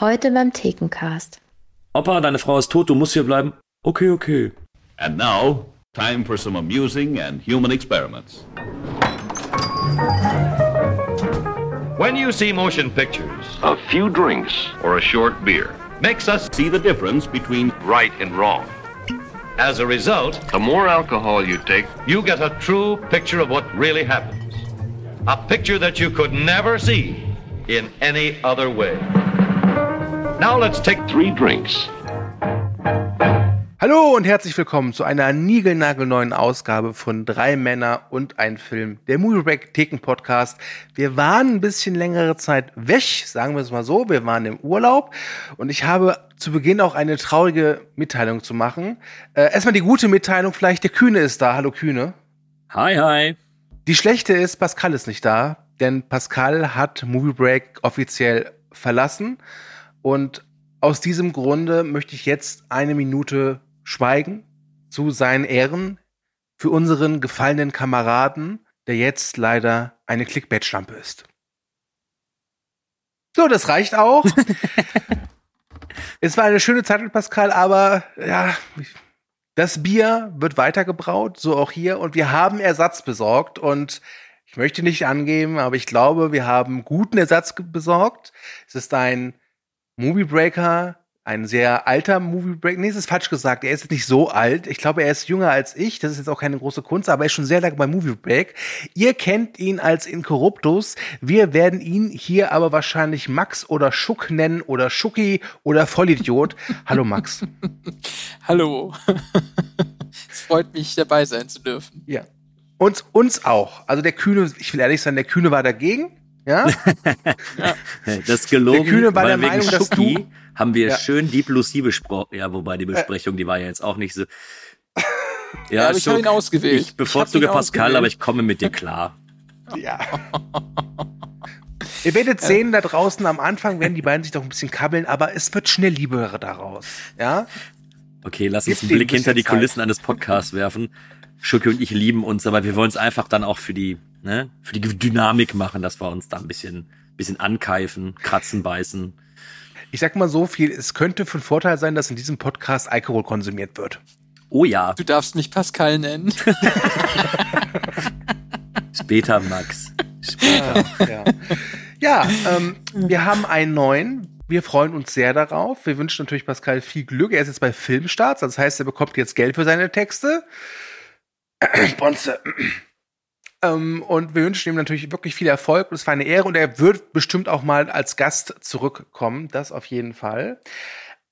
Heute beim Thekencast. Opa, deine Frau ist tot, du musst hier bleiben. Okay, okay. And now, time for some amusing and human experiments. When you see motion pictures, A few drinks or a short beer, makes us see the difference between right and wrong. As a result, The more alcohol you take, you get a true picture of what really happens. A picture that you could never see in any other way. Now let's take three drinks. Hallo und herzlich willkommen zu einer niegelnagelneuen Ausgabe von Drei Männer und ein Film, der Movie Break Theken Podcast. Wir waren ein bisschen längere Zeit weg, sagen wir es mal so. Wir waren im Urlaub und ich habe zu Beginn auch eine traurige Mitteilung zu machen. Äh, erstmal die gute Mitteilung, vielleicht der Kühne ist da. Hallo Kühne. Hi, hi. Die schlechte ist, Pascal ist nicht da, denn Pascal hat Movie Break offiziell verlassen und aus diesem Grunde möchte ich jetzt eine Minute schweigen zu seinen Ehren für unseren gefallenen Kameraden, der jetzt leider eine Clickbait-Schlampe ist. So, das reicht auch. es war eine schöne Zeit mit Pascal, aber ja, das Bier wird weitergebraut, so auch hier. Und wir haben Ersatz besorgt. Und ich möchte nicht angeben, aber ich glaube, wir haben guten Ersatz besorgt. Es ist ein Movie Breaker, ein sehr alter Movie Breaker. Nee, es ist falsch gesagt. Er ist jetzt nicht so alt. Ich glaube, er ist jünger als ich. Das ist jetzt auch keine große Kunst, aber er ist schon sehr lange bei Movie Break. Ihr kennt ihn als Incorruptus. Wir werden ihn hier aber wahrscheinlich Max oder Schuck nennen oder Schucki oder Vollidiot. Hallo Max. Hallo. es freut mich, dabei sein zu dürfen. Ja. Und uns auch. Also der Kühne, ich will ehrlich sein, der Kühne war dagegen. Ja. Das ist gelogen, Der Kühne weil der wegen Meinung, dass du- haben wir Ja. schön Deep Lucy besprochen. Ja, wobei die Besprechung, die war ja jetzt auch nicht so. Ja, aber ich Schuck, hab ihn ausgewählt. Ich bevorzuge Ich Pascal, ausgewählt. aber ich komme mit dir klar. Ja. Ihr werdet sehen, da draußen am Anfang werden die beiden sich doch ein bisschen kabbeln, aber es wird schnell Liebe daraus. Ja? Okay, lass uns Gib einen Blick hinter die bisschen Zeit. Kulissen eines Podcasts werfen. Schucki und ich lieben uns, aber wir wollen es einfach dann auch für die, ne, für die Dynamik machen, dass wir uns da ein bisschen, bisschen ankeifen, kratzen, beißen. Ich sag mal so viel, es könnte von Vorteil sein, dass in diesem Podcast Alkohol konsumiert wird. Oh ja, Du darfst mich Pascal nennen. später, Max. Später. ja, ja ähm, wir haben einen neuen. Wir freuen uns sehr darauf. Wir wünschen natürlich Pascal viel Glück. Er ist jetzt bei Filmstarts, das heißt, er bekommt jetzt Geld für seine Texte. Bonze. Ähm, und wir wünschen ihm natürlich wirklich viel Erfolg. Und es war eine Ehre und er wird bestimmt auch mal als Gast zurückkommen. Das auf jeden Fall.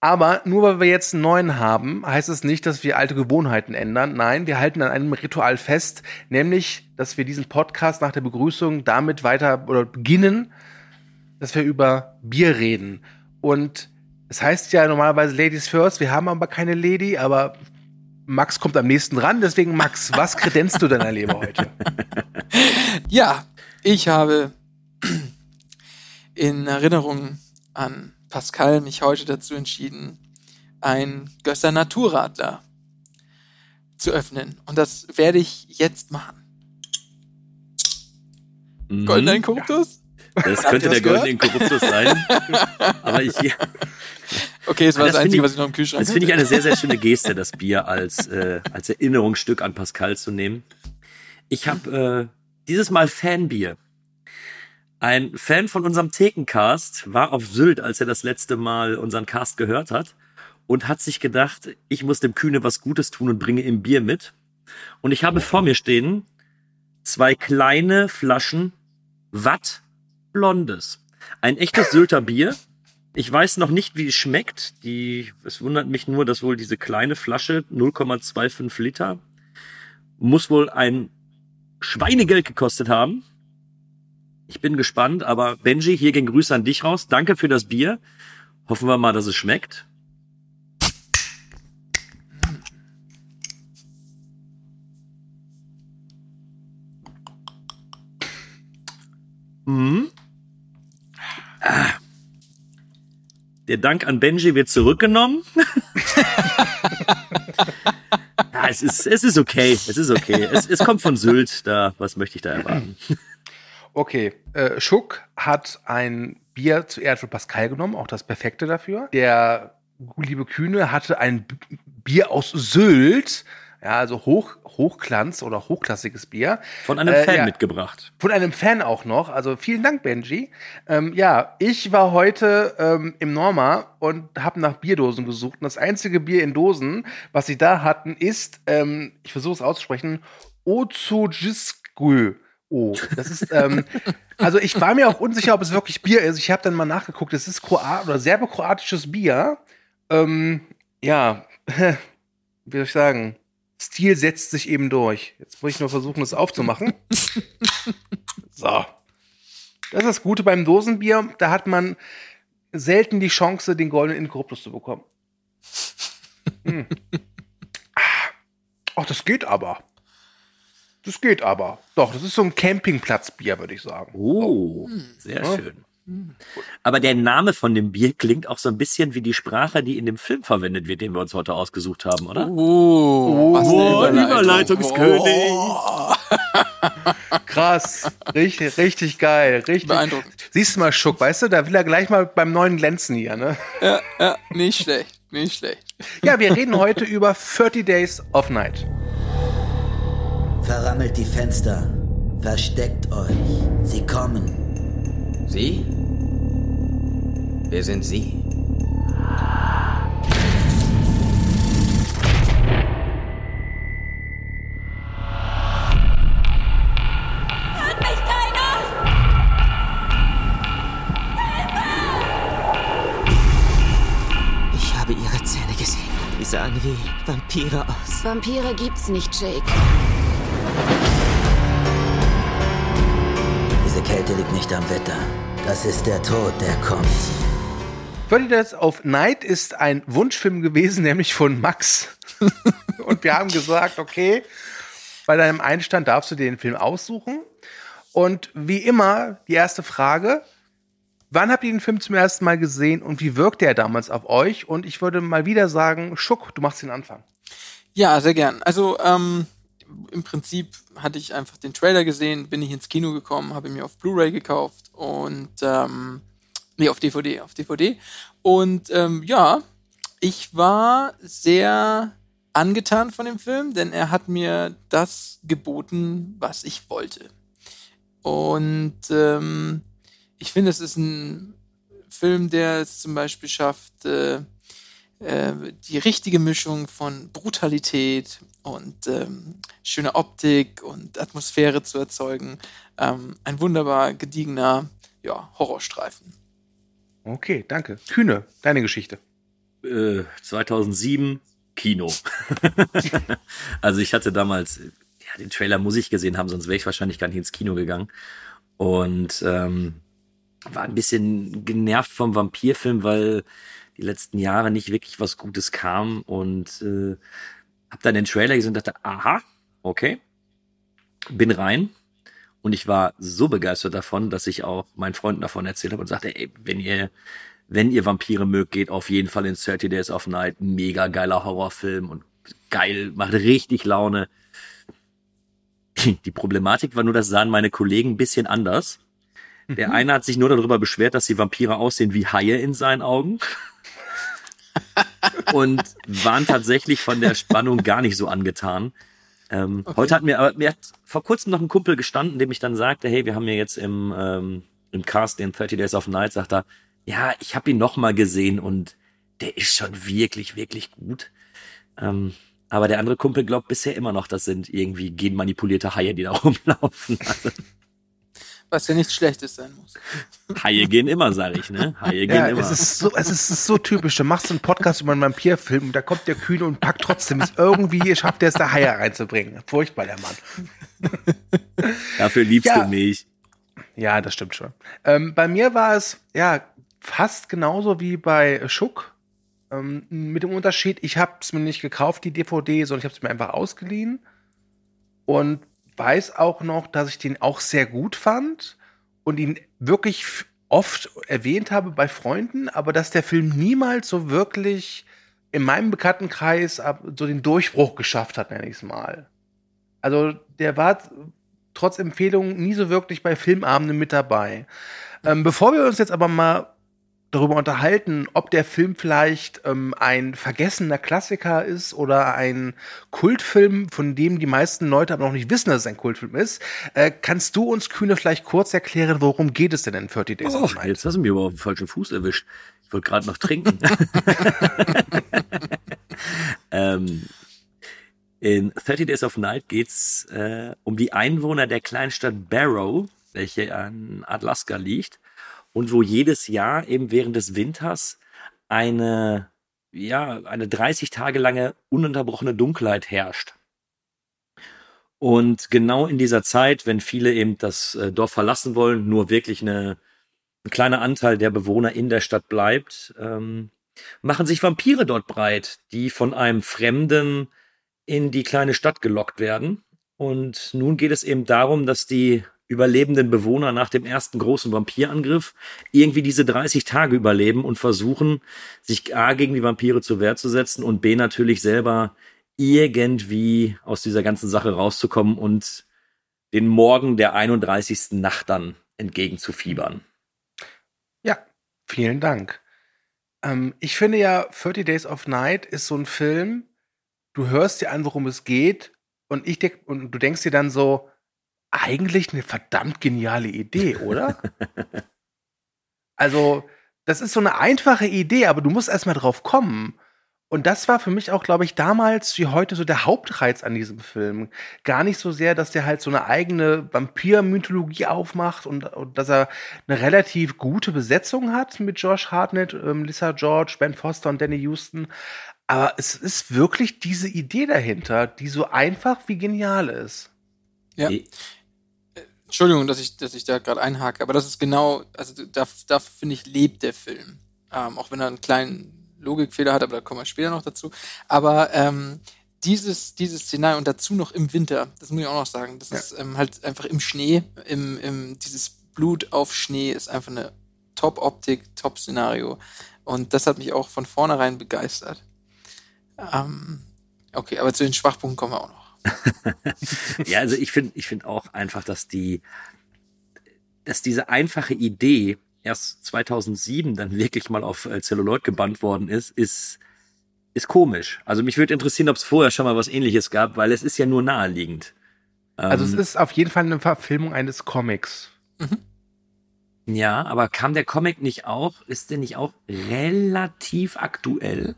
Aber nur weil wir jetzt einen neuen haben, heißt es nicht, dass wir alte Gewohnheiten ändern. Nein, wir halten an einem Ritual fest, nämlich, dass wir diesen Podcast nach der Begrüßung damit weiter oder beginnen, dass wir über Bier reden. Und es heißt ja normalerweise Ladies first, wir haben aber keine Lady, aber Max kommt am nächsten ran. Deswegen, Max, was kredenzt du deiner Leber heute? ja, ich habe in Erinnerung an Pascal mich heute dazu entschieden, ein Gösser Naturradler zu öffnen. Und das werde ich jetzt machen. Mhm. Goldener Inkorruptus? Das Habt könnte der was goldene Inkorruptus sein. Aber ich, Okay, das war Das das, Einzige, ich- was ich noch im Kühlschrank das finde ich eine sehr, sehr schöne Geste, das Bier als, äh, als Erinnerungsstück an Pascal zu nehmen. Ich habe äh, dieses Mal Fanbier. Ein Fan von unserem Thekencast war auf Sylt, als er das letzte Mal unseren Cast gehört hat und hat sich gedacht, ich muss dem Kühne was Gutes tun und bringe ihm Bier mit. Und ich habe vor mir stehen zwei kleine Flaschen Watt Blondes. Ein echtes Sylter Bier. Ich weiß noch nicht, wie es schmeckt. Die, es wundert mich nur, dass wohl diese kleine Flasche 0,25 Liter muss wohl ein Schweinegeld gekostet haben. Ich bin gespannt, aber Benji, hier gehen Grüße an dich raus. Danke für das Bier. Hoffen wir mal, dass es schmeckt. Mhm. Der Dank an Benji wird zurückgenommen. ja, es ist, es ist okay. Es ist okay. Es, es kommt von Sylt. Da, was möchte ich da erwarten? Okay, äh, Schuck hat ein Bier zuerst für Pascal genommen, auch das Perfekte dafür. Der liebe Kühne hatte ein Bier aus Sylt, ja, also Hoch, Hochglanz oder hochklassiges Bier. Von einem Äh, Fan ja. mitgebracht. Von einem Fan auch noch. Also vielen Dank, Benji. Ähm, ja, ich war heute ähm, im Norma und habe nach Bierdosen gesucht. Und das einzige Bier in Dosen, was sie da hatten, ist, ähm, ich versuche es auszusprechen, Ozojiskü. Oh, das ist, ähm, also ich war mir auch unsicher, ob es wirklich Bier ist. Ich habe dann mal nachgeguckt. Es ist Kroat oder serbokroatisches Bier. Ähm, ja, wie soll ich sagen? Stil setzt sich eben durch. Jetzt muss ich nur versuchen, das aufzumachen. So. Das ist das Gute beim Dosenbier. Da hat man selten die Chance, den goldenen Inkorruptus zu bekommen. Hm. Ach, das geht aber. Das geht aber. Doch, das ist so ein Campingplatzbier, würde ich sagen. Oh, sehr Ja. schön. Aber der Name von dem Bier klingt auch so ein bisschen wie die Sprache, die in dem Film verwendet wird, den wir uns heute ausgesucht haben, oder? Oh, was Oh, eine Überleitungskönig. Oh, Krass. Richtig, richtig geil. Richtig. beeindruckend. Siehst du mal, Schuck, weißt du, da will er gleich mal beim neuen glänzen hier, ne? Ja, ja, nicht schlecht, nicht schlecht. Ja, wir reden heute über 30 Days of Night. Verrammelt die Fenster. Versteckt euch. Sie kommen. Sie? Wer sind Sie? Ich habe ihre Zähne gesehen. Die sahen wie Vampire aus. Vampire gibt's nicht, Jake. Kälte liegt nicht am Wetter. Das ist der Tod, der kommt. 30 Days of Night ist ein Wunschfilm gewesen, nämlich von Max. Und wir haben gesagt, okay, bei deinem Einstand darfst du dir den Film aussuchen. Und wie immer, die erste Frage, wann habt ihr den Film zum ersten Mal gesehen und wie wirkte er damals auf euch? Und ich würde mal wieder sagen, Schuck, du machst den Anfang. Ja, sehr gern. Also ähm, im Prinzip hatte ich einfach den Trailer gesehen, bin ich ins Kino gekommen, habe mir auf Blu-ray gekauft und ähm, nee, auf DVD, auf DVD. Und ähm, ja, ich war sehr angetan von dem Film, denn er hat mir das geboten, was ich wollte. Und ähm, ich finde, es ist ein Film, der es zum Beispiel schafft, äh, äh, die richtige Mischung von Brutalität und ähm, schöner Optik und Atmosphäre zu erzeugen. Ähm, ein wunderbar gediegener ja, Horrorstreifen. Okay, danke. Kühne, deine Geschichte. Äh, 2007 Kino. also ich hatte damals, ja, den Trailer muss ich gesehen haben, sonst wäre ich wahrscheinlich gar nicht ins Kino gegangen. Und ähm, war ein bisschen genervt vom Vampirfilm, weil die letzten Jahre nicht wirklich was Gutes kam und äh, hab dann den Trailer gesehen und dachte, aha, okay, bin rein. Und ich war so begeistert davon, dass ich auch meinen Freunden davon erzählt habe und sagte, ey, wenn ihr, wenn ihr Vampire mögt, geht auf jeden Fall in 30 Days of Night. Mega geiler Horrorfilm und geil, macht richtig Laune. Die Problematik war nur, das sahen meine Kollegen ein bisschen anders. Der eine hat sich nur darüber beschwert, dass die Vampire aussehen wie Haie in seinen Augen. Und waren tatsächlich von der Spannung gar nicht so angetan. Ähm, Heute hat mir, aber mir hat vor kurzem noch ein Kumpel gestanden, dem ich dann sagte, hey, wir haben ja jetzt im, ähm, im Cast den 30 Days of Night, sagt er, ja, ich habe ihn noch mal gesehen und der ist schon wirklich, wirklich gut. Ähm, aber der andere Kumpel glaubt bisher immer noch, das sind irgendwie genmanipulierte Haie, die da rumlaufen. Also, Was ja nichts Schlechtes sein muss. Haie gehen immer, sag ich, ne? Haie gehen Ja, immer. es ist so, es ist so typisch. Du machst einen Podcast über einen Vampirfilm und da kommt der Kühne und packt trotzdem es irgendwie, schafft er es da Haie reinzubringen. Furchtbar, der Mann. Dafür liebst Ja. du mich. Ja, das stimmt schon. Ähm, bei mir war es ja fast genauso wie bei Schuck. Ähm, mit dem Unterschied, ich habe es mir nicht gekauft, die DVD, sondern ich habe es mir einfach ausgeliehen. Und weiß auch noch, dass ich den auch sehr gut fand und ihn wirklich oft erwähnt habe bei Freunden, aber dass der Film niemals so wirklich in meinem Bekanntenkreis so den Durchbruch geschafft hat, nenne ich es mal. Also der war trotz Empfehlung nie so wirklich bei Filmabenden mit dabei. Ähm, bevor wir uns jetzt aber mal darüber unterhalten, ob der Film vielleicht ähm, ein vergessener Klassiker ist oder ein Kultfilm, von dem die meisten Leute aber noch nicht wissen, dass es ein Kultfilm ist. Äh, kannst du uns, Kühne, vielleicht kurz erklären, worum geht es denn in 30 Days Oh, of Night? jetzt hast du mich aber auf den falschen Fuß erwischt. Ich wollte gerade noch trinken. ähm, in 30 Days of Night geht's äh, um die Einwohner der Kleinstadt Barrow, welche an Alaska liegt und wo jedes Jahr eben während des Winters eine ja eine 30 Tage lange ununterbrochene Dunkelheit herrscht. Und genau in dieser Zeit, wenn viele eben das äh, Dorf verlassen wollen, nur wirklich eine, ein kleiner Anteil der Bewohner in der Stadt bleibt, ähm, machen sich Vampire dort breit, die von einem Fremden in die kleine Stadt gelockt werden. Und nun geht es eben darum, dass die überlebenden Bewohner nach dem ersten großen Vampirangriff irgendwie diese 30 Tage überleben und versuchen, sich A gegen die Vampire zur Wehr zu setzen und B natürlich selber irgendwie aus dieser ganzen Sache rauszukommen und den Morgen der 31. Nacht dann entgegenzufiebern. Ja, vielen Dank. Ähm, ich finde ja, 30 Days of Night ist so ein Film, du hörst dir an, worum es geht, und ich denk, und du denkst dir dann so, eigentlich eine verdammt geniale Idee, oder? also, das ist so eine einfache Idee, aber du musst erstmal drauf kommen. Und das war für mich auch, glaube ich, damals wie heute so der Hauptreiz an diesem Film. Gar nicht so sehr, dass der halt so eine eigene Vampir-Mythologie aufmacht und, und dass er eine relativ gute Besetzung hat mit Josh Hartnett, ähm, Lisa George, Ben Foster und Danny Houston. Aber es ist wirklich diese Idee dahinter, die so einfach wie genial ist. Ja. Die- Entschuldigung, dass ich, dass ich da gerade einhake, aber das ist genau, also da, da finde ich, lebt der Film. Ähm, auch wenn er einen kleinen Logikfehler hat, aber da kommen wir später noch dazu. Aber ähm, dieses, dieses Szenario und dazu noch im Winter, das muss ich auch noch sagen, das Ja. ist ähm, halt einfach im Schnee, im, im, dieses Blut auf Schnee ist einfach eine Top-Optik, Top-Szenario. Und das hat mich auch von vornherein begeistert. Ähm, okay, aber zu den Schwachpunkten kommen wir auch noch. Ja, also ich finde, ich finde auch einfach, dass die, dass diese einfache Idee erst 2007 dann wirklich mal auf äh, Celluloid gebannt worden ist, ist, ist komisch. Also mich würde interessieren, ob es vorher schon mal was ähnliches gab, weil es ist ja nur naheliegend. Also Ähm, es ist auf jeden Fall eine Verfilmung eines Comics. Ja, aber kam der Comic nicht auch, ist der nicht auch relativ aktuell?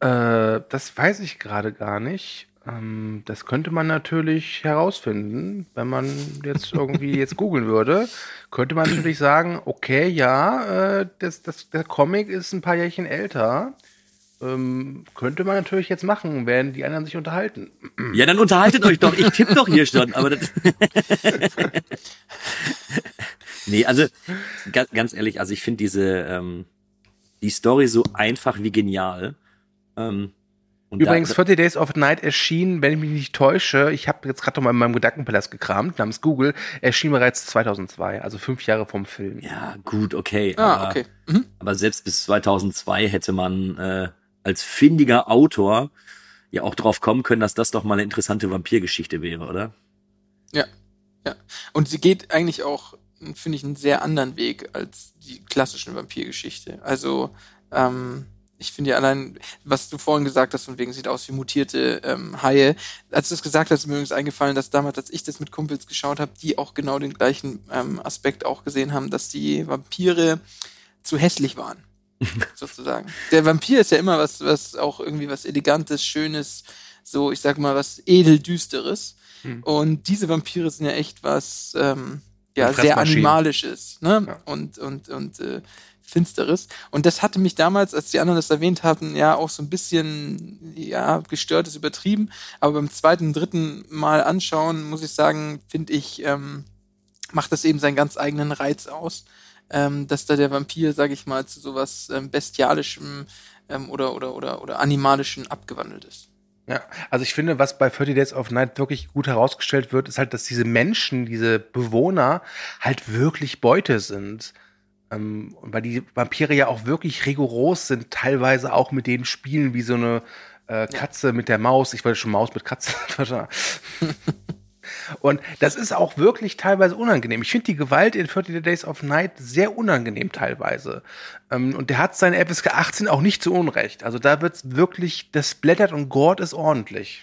Äh, das weiß ich gerade gar nicht. Ähm, das könnte man natürlich herausfinden, wenn man jetzt irgendwie jetzt googeln würde. Könnte man natürlich sagen, okay, ja, äh, das, das, der Comic ist ein paar Jährchen älter. Ähm, könnte man natürlich jetzt machen, während die anderen sich unterhalten. Ja, dann unterhaltet euch doch. Ich tippe doch hier schon, aber das Nee, also ga, ganz ehrlich, also ich finde diese ähm, die Story so einfach wie genial. Ähm, und Übrigens, da, 40 Days of Night erschien, wenn ich mich nicht täusche, ich habe jetzt gerade noch mal in meinem Gedankenpalast gekramt, namens Google, erschien bereits 2002, also fünf Jahre vom Film. ja, gut, okay. Ah, aber, okay. Mhm. aber selbst bis 2002 hätte man äh, als findiger Autor ja auch drauf kommen können, dass das doch mal eine interessante Vampirgeschichte wäre, oder? Ja, ja. Und sie geht eigentlich auch, finde ich, einen sehr anderen Weg als die klassischen Vampirgeschichte. Also, ähm, ich finde ja allein, was du vorhin gesagt hast, von wegen sieht aus wie mutierte ähm, Haie. Als du das gesagt hast, ist mir übrigens eingefallen, dass damals, als ich das mit Kumpels geschaut habe, die auch genau den gleichen ähm, Aspekt auch gesehen haben, dass die Vampire zu hässlich waren. sozusagen. Der Vampir ist ja immer was, was auch irgendwie was Elegantes, Schönes, so, ich sag mal, was edeldüsteres. Hm. Und diese Vampire sind ja echt was, ähm, ja, sehr animalisches, ne? Ja. Und, und, und äh, Finsteres. Und das hatte mich damals, als die anderen das erwähnt hatten, ja auch so ein bisschen, ja, gestört ist übertrieben. Aber beim zweiten, dritten Mal anschauen, muss ich sagen, finde ich, ähm, macht das eben seinen ganz eigenen Reiz aus. Ähm, dass da der Vampir, sag ich mal, zu sowas ähm, Bestialischem ähm, oder, oder, oder, oder Animalischem abgewandelt ist. Ja, also ich finde, was bei 30 Days of Night wirklich gut herausgestellt wird, ist halt, dass diese Menschen, diese Bewohner halt wirklich Beute sind. Ähm, und weil die Vampire ja auch wirklich rigoros sind, teilweise auch mit denen spielen wie so eine äh, Katze mit der Maus. Ich wollte schon Maus mit Katze. Und das ist auch wirklich teilweise unangenehm. Ich finde die Gewalt in 30 Days of Night sehr unangenehm teilweise. Ähm, und der hat seine FSK 18 auch nicht zu Unrecht. Also da wird's wirklich, das blättert und Gord ist ordentlich.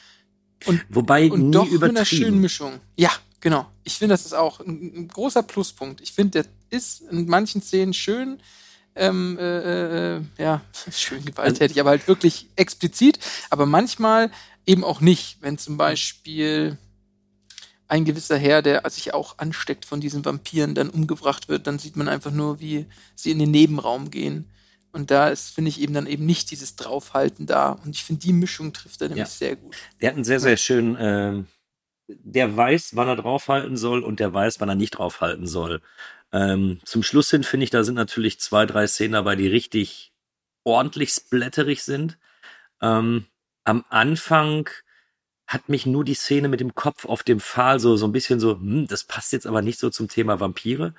Und, Wobei und nie doch mit einer übertrieben. schönen Mischung. Ja, genau. Ich finde, das ist auch ein, ein großer Pluspunkt. Ich finde, der ist in manchen Szenen schön, ähm, äh, äh, ja, schön gewalttätig, aber halt wirklich explizit, aber manchmal eben auch nicht, wenn zum Beispiel ein gewisser Herr, der sich auch ansteckt von diesen Vampiren, dann umgebracht wird, dann sieht man einfach nur, wie sie in den Nebenraum gehen. Und da ist, finde ich, eben dann eben nicht dieses Draufhalten da. Und ich finde, die Mischung trifft er nämlich Ja. sehr gut. Der hat einen sehr, sehr schönen, ähm, der weiß, wann er draufhalten soll und der weiß, wann er nicht draufhalten soll. Ähm, zum Schluss hin finde ich, da sind natürlich zwei, drei Szenen dabei, die richtig ordentlich splatterig sind. Ähm, am Anfang hat mich nur die Szene mit dem Kopf auf dem Pfahl so, so ein bisschen so, hm, das passt jetzt aber nicht so zum Thema Vampire.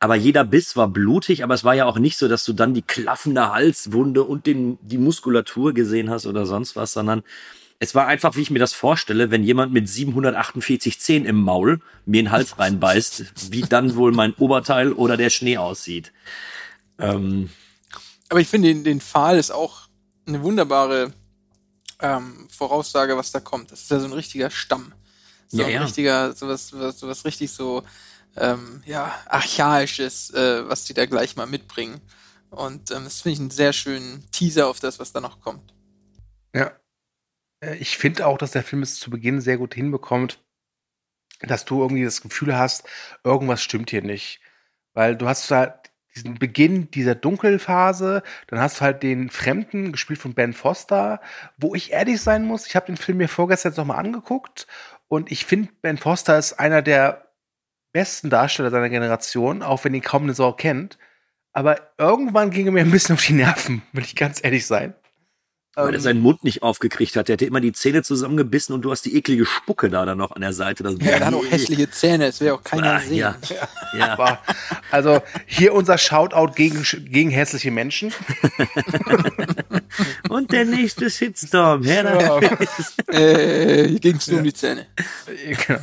Aber jeder Biss war blutig, aber es war ja auch nicht so, dass du dann die klaffende Halswunde und den, die Muskulatur gesehen hast oder sonst was, sondern es war einfach, wie ich mir das vorstelle, wenn jemand mit 748 Zehen im Maul mir den Hals reinbeißt, wie dann wohl mein Oberteil oder der Schnee aussieht. Ähm, Aber ich finde, den, den Pfahl ist auch eine wunderbare ähm, Voraussage, was da kommt. Das ist ja so ein richtiger Stamm. So Ja, ein ja. richtiger, sowas, sowas, sowas richtig so, ähm, ja, archaisches, äh, was die da gleich mal mitbringen. Und ähm, das finde ich einen sehr schönen Teaser auf das, was da noch kommt. Ja. Äh, Ich finde auch, dass der Film es zu Beginn sehr gut hinbekommt, dass du irgendwie das Gefühl hast, irgendwas stimmt hier nicht. Weil du hast da diesen Beginn dieser Dunkelphase, dann hast du halt den Fremden, gespielt von Ben Foster, wo ich ehrlich sein muss, ich habe den Film mir vorgestern nochmal angeguckt und ich finde, Ben Foster ist einer der besten Darsteller seiner Generation, auch wenn ihn kaum eine Sau kennt. Aber irgendwann ging er mir ein bisschen auf die Nerven, will ich ganz ehrlich sein. Weil er Ähm, seinen Mund nicht aufgekriegt hat. Der hatte immer die Zähne zusammengebissen und du hast die eklige Spucke da dann noch an der Seite. Das Ja, er hat auch hässliche Zähne, es will auch keiner Ah, sehen. ja. ja. Aber, also hier unser Shoutout gegen, gegen hässliche Menschen. Und der nächste Shitstorm. Her damit. Äh, hier ging es nur um die Zähne. genau.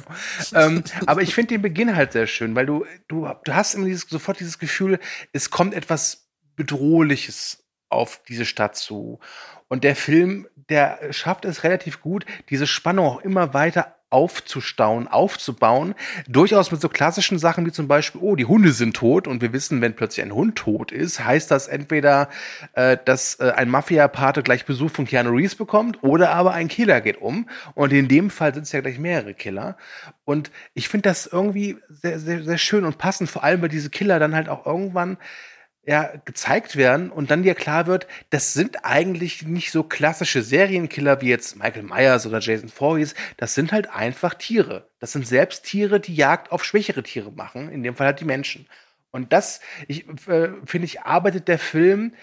ähm, aber ich finde den Beginn halt sehr schön, weil du, du, du hast immer dieses, sofort dieses Gefühl, es kommt etwas Bedrohliches auf diese Stadt zu. Und der Film, der schafft es relativ gut, diese Spannung auch immer weiter aufzustauen, aufzubauen. Durchaus mit so klassischen Sachen wie zum Beispiel, oh, die Hunde sind tot und wir wissen, wenn plötzlich ein Hund tot ist, heißt das entweder, äh, dass äh, ein Mafia-Pate gleich Besuch von Keanu Reeves bekommt oder aber ein Killer geht um. Und in dem Fall sind es ja gleich mehrere Killer. Und ich finde das irgendwie sehr, sehr, sehr schön und passend, vor allem, weil diese Killer dann halt auch irgendwann ja, gezeigt werden und dann dir klar wird, das sind eigentlich nicht so klassische Serienkiller wie jetzt Michael Myers oder Jason Voorhees. Das sind halt einfach Tiere. Das sind selbst Tiere, die Jagd auf schwächere Tiere machen. In dem Fall halt die Menschen. Und das, ich äh, finde ich, arbeitet der Film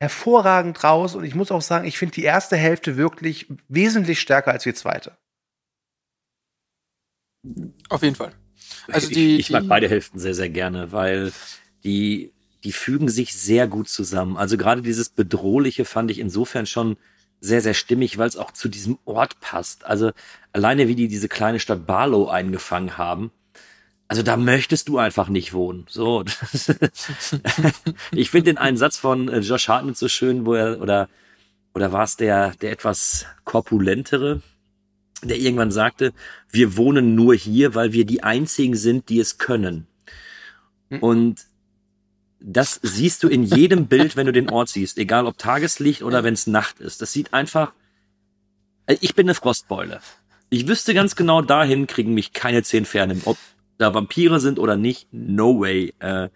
hervorragend raus. Und ich muss auch sagen, ich finde die erste Hälfte wirklich wesentlich stärker als die zweite. Auf jeden Fall. Also die, ich, ich mag die- beide Hälften sehr, sehr gerne, weil die, die fügen sich sehr gut zusammen. Also gerade dieses Bedrohliche fand ich insofern schon sehr, sehr stimmig, weil es auch zu diesem Ort passt. Also alleine wie die diese kleine Stadt Barlow eingefangen haben. Also da möchtest du einfach nicht wohnen. So. ich finde den einen Satz von äh, Josh Hartnett so schön, wo er, oder, oder war es der, der etwas korpulentere, der irgendwann sagte, wir wohnen nur hier, weil wir die einzigen sind, die es können. Und das siehst du in jedem Bild, wenn du den Ort siehst, egal ob Tageslicht oder wenn es Nacht ist. Das sieht einfach. Also Ich bin eine Frostbeule. Ich wüsste ganz genau, dahin kriegen mich keine zehn Ferne. Ob da Vampire sind oder nicht, no way. Äh,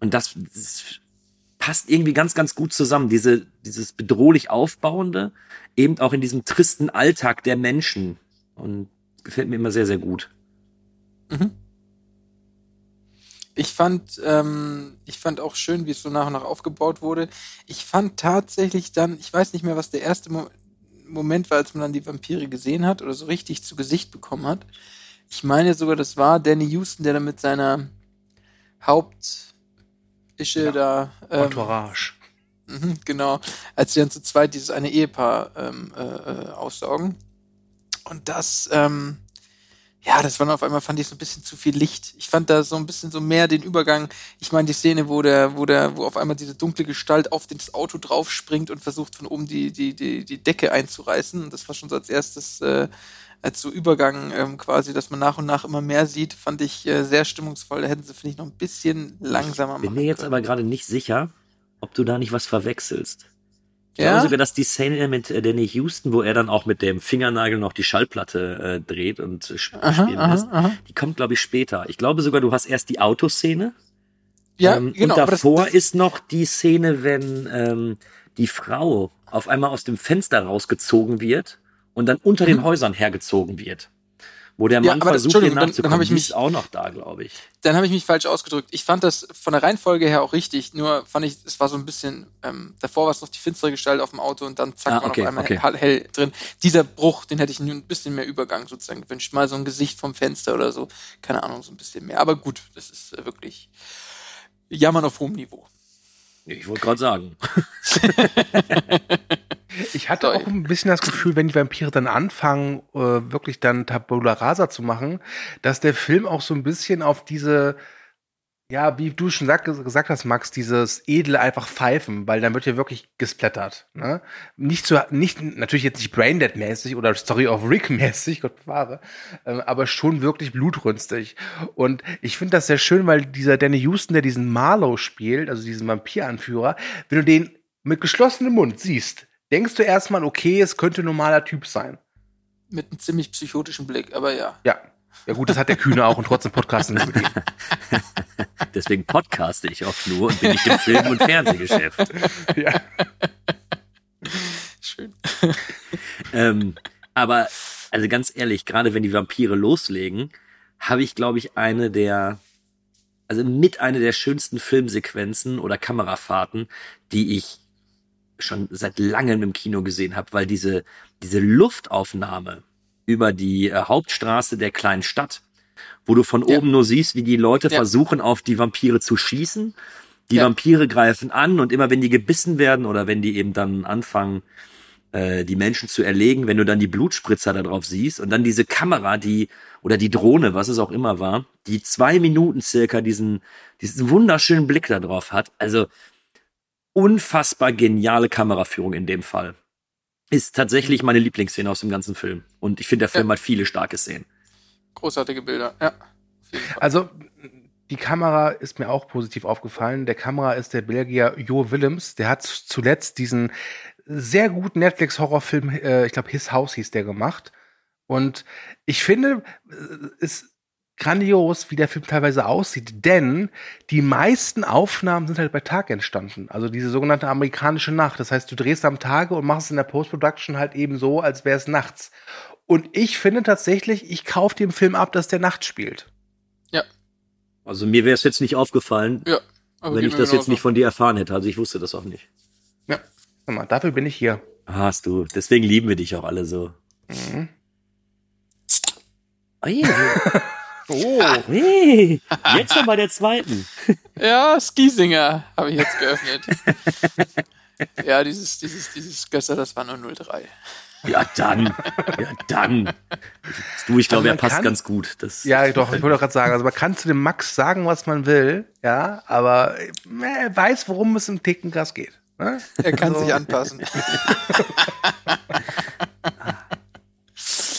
Und das, das passt irgendwie ganz, ganz gut zusammen. Diese, dieses bedrohlich Aufbauende, eben auch in diesem tristen Alltag der Menschen. Und gefällt mir immer sehr, sehr gut. Ich fand, ähm, ich fand auch schön, wie es so nach und nach aufgebaut wurde. Ich fand tatsächlich dann, ich weiß nicht mehr, was der erste Mo Moment war, als man dann die Vampire gesehen hat oder so richtig zu Gesicht bekommen hat. Ich meine sogar, das war Danny Houston, der da mit seiner Hauptische da. Ähm, Entourage. Mhm, genau. Als sie dann zu zweit dieses eine Ehepaar ähm, äh, äh, aussaugen. Und das, ähm, ja, das war auf einmal, fand ich so ein bisschen zu viel Licht. Ich fand da so ein bisschen so mehr den Übergang. Ich meine, die Szene, wo der, wo der, wo auf einmal diese dunkle Gestalt auf das Auto draufspringt und versucht von oben die, die, die, die Decke einzureißen. Das war schon so als erstes, äh, als so Übergang ähm, quasi, dass man nach und nach immer mehr sieht, fand ich äh, sehr stimmungsvoll. Da hätten sie, finde ich, noch ein bisschen langsamer machen Bin mir jetzt können. aber gerade nicht sicher, ob du da nicht was verwechselst. Ich Ja? glaube sogar, dass die Szene mit äh, Danny Houston, wo er dann auch mit dem Fingernagel noch die Schallplatte äh, dreht und sp Aha, spielen aha, lässt, aha. die kommt, glaube ich, später. Ich glaube sogar, du hast erst die Autoszene. Ja, ähm, genau. und aber das- davor das, ist noch die Szene, wenn ähm, die Frau auf einmal aus dem Fenster rausgezogen wird und dann unter den Häusern hergezogen wird. Wo der. Ja, Mann das- versucht, ihr Entschuldigung, dann- dann nachzukommen. hab ich mich- ist auch noch da, glaube ich. dann habe ich mich falsch ausgedrückt. Ich fand das von der Reihenfolge her auch richtig, nur fand ich, es war so ein bisschen, ähm, davor war es noch die finstere Gestalt auf dem Auto und dann zack, Ah, war okay, auf einmal okay. hell, hell drin. Dieser Bruch, den hätte ich nur ein bisschen mehr Übergang sozusagen gewünscht. Mal so ein Gesicht vom Fenster oder so. Keine Ahnung, so ein bisschen mehr. Aber gut, das ist äh, wirklich Jammern auf hohem Niveau. Ich wollte gerade sagen. Ich hatte auch ein bisschen das Gefühl, wenn die Vampire dann anfangen, äh, wirklich dann Tabula Rasa zu machen, dass der Film auch so ein bisschen auf diese, ja, wie du schon sag, gesagt hast, Max, dieses edle einfach pfeifen, weil dann wird ja wirklich gesplattert. Ne? Nicht so, nicht, natürlich jetzt nicht Braindead-mäßig oder Story of Rick-mäßig, Gott bewahre, ähm, aber schon wirklich blutrünstig. Und ich finde das sehr schön, weil dieser Danny Houston, der diesen Marlow spielt, also diesen Vampiranführer, wenn du den mit geschlossenem Mund siehst, denkst du erstmal, okay, es könnte ein normaler Typ sein. Mit einem ziemlich psychotischen Blick, aber ja. Ja. Ja gut, das hat der Kühne auch und trotzdem podcasten wir mit ihm. Deswegen podcaste ich oft nur und bin nicht im Film- und Fernsehgeschäft. Ja. Schön. Ähm, aber, also ganz ehrlich, gerade wenn die Vampire loslegen, habe ich, glaube ich, eine der, also mit einer der schönsten Filmsequenzen oder Kamerafahrten, die ich schon seit langem im Kino gesehen habe, weil diese, diese Luftaufnahme über die äh, Hauptstraße der kleinen Stadt, wo du von Ja. oben nur siehst, wie die Leute Ja. versuchen, auf die Vampire zu schießen. Die Ja. Vampire greifen an und immer wenn die gebissen werden oder wenn die eben dann anfangen, äh, die Menschen zu erlegen, wenn du dann die Blutspritzer da drauf siehst und dann diese Kamera, die oder die Drohne, was es auch immer war, die zwei Minuten circa diesen diesen wunderschönen Blick da drauf hat. Also unfassbar geniale Kameraführung in dem Fall. Ist tatsächlich meine Lieblingsszene aus dem ganzen Film. Und ich finde, der Film Ja. hat viele starke Szenen. Großartige Bilder, ja. Also die Kamera ist mir auch positiv aufgefallen. Der Kamera ist der Belgier Jo Willems. Der hat zuletzt diesen sehr guten Netflix-Horrorfilm, äh, ich glaube His House hieß der gemacht. Und ich finde, äh, ist grandios, wie der Film teilweise aussieht, denn die meisten Aufnahmen sind halt bei Tag entstanden. Also diese sogenannte amerikanische Nacht. Das heißt, du drehst am Tage und machst es in der Post-Production halt eben so, als wäre es nachts. Und ich finde tatsächlich, ich kaufe dem Film ab, dass der nachts spielt. Also mir wäre es jetzt nicht aufgefallen, Ja. aber wenn ich das jetzt nicht von dir erfahren hätte. Also ich wusste das auch nicht. Ja, sag mal, dafür bin ich hier. Hast du. Deswegen lieben wir dich auch alle so. Mhm. Hey, Oh, hey, jetzt schon bei der zweiten. Ja, Skiesinger habe ich jetzt geöffnet. ja, dieses, dieses, dieses Gösser, das war nur 03. Ja, dann. Ja, dann. Du, ich glaube, Also er passt kann- ganz gut. Das, ja, doch, ich wollte auch gerade sagen, also man kann zu dem Max sagen, was man will, ja, aber äh, er weiß, worum es im Thekengras geht. Ne? Er kann Also- sich anpassen.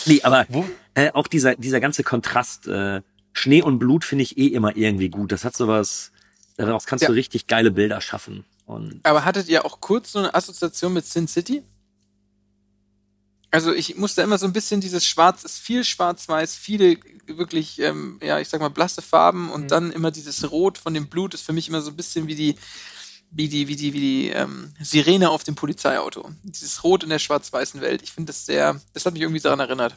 Nee, aber Wo- äh, auch dieser, dieser ganze Kontrast, äh, Schnee und Blut finde ich eh immer irgendwie gut. Das hat sowas, daraus kannst Ja. du richtig geile Bilder schaffen. Und Aber hattet ihr auch kurz so eine Assoziation mit Sin City? Also ich musste immer so ein bisschen dieses Schwarz, ist viel Schwarz-Weiß, viele wirklich, ähm, ja, ich sag mal, blasse Farben und dann immer dieses Rot von dem Blut ist für mich immer so ein bisschen wie die, wie die, wie die, wie die ähm, Sirene auf dem Polizeiauto. Dieses Rot in der schwarz-weißen Welt. Ich finde das sehr, das hat mich irgendwie daran erinnert.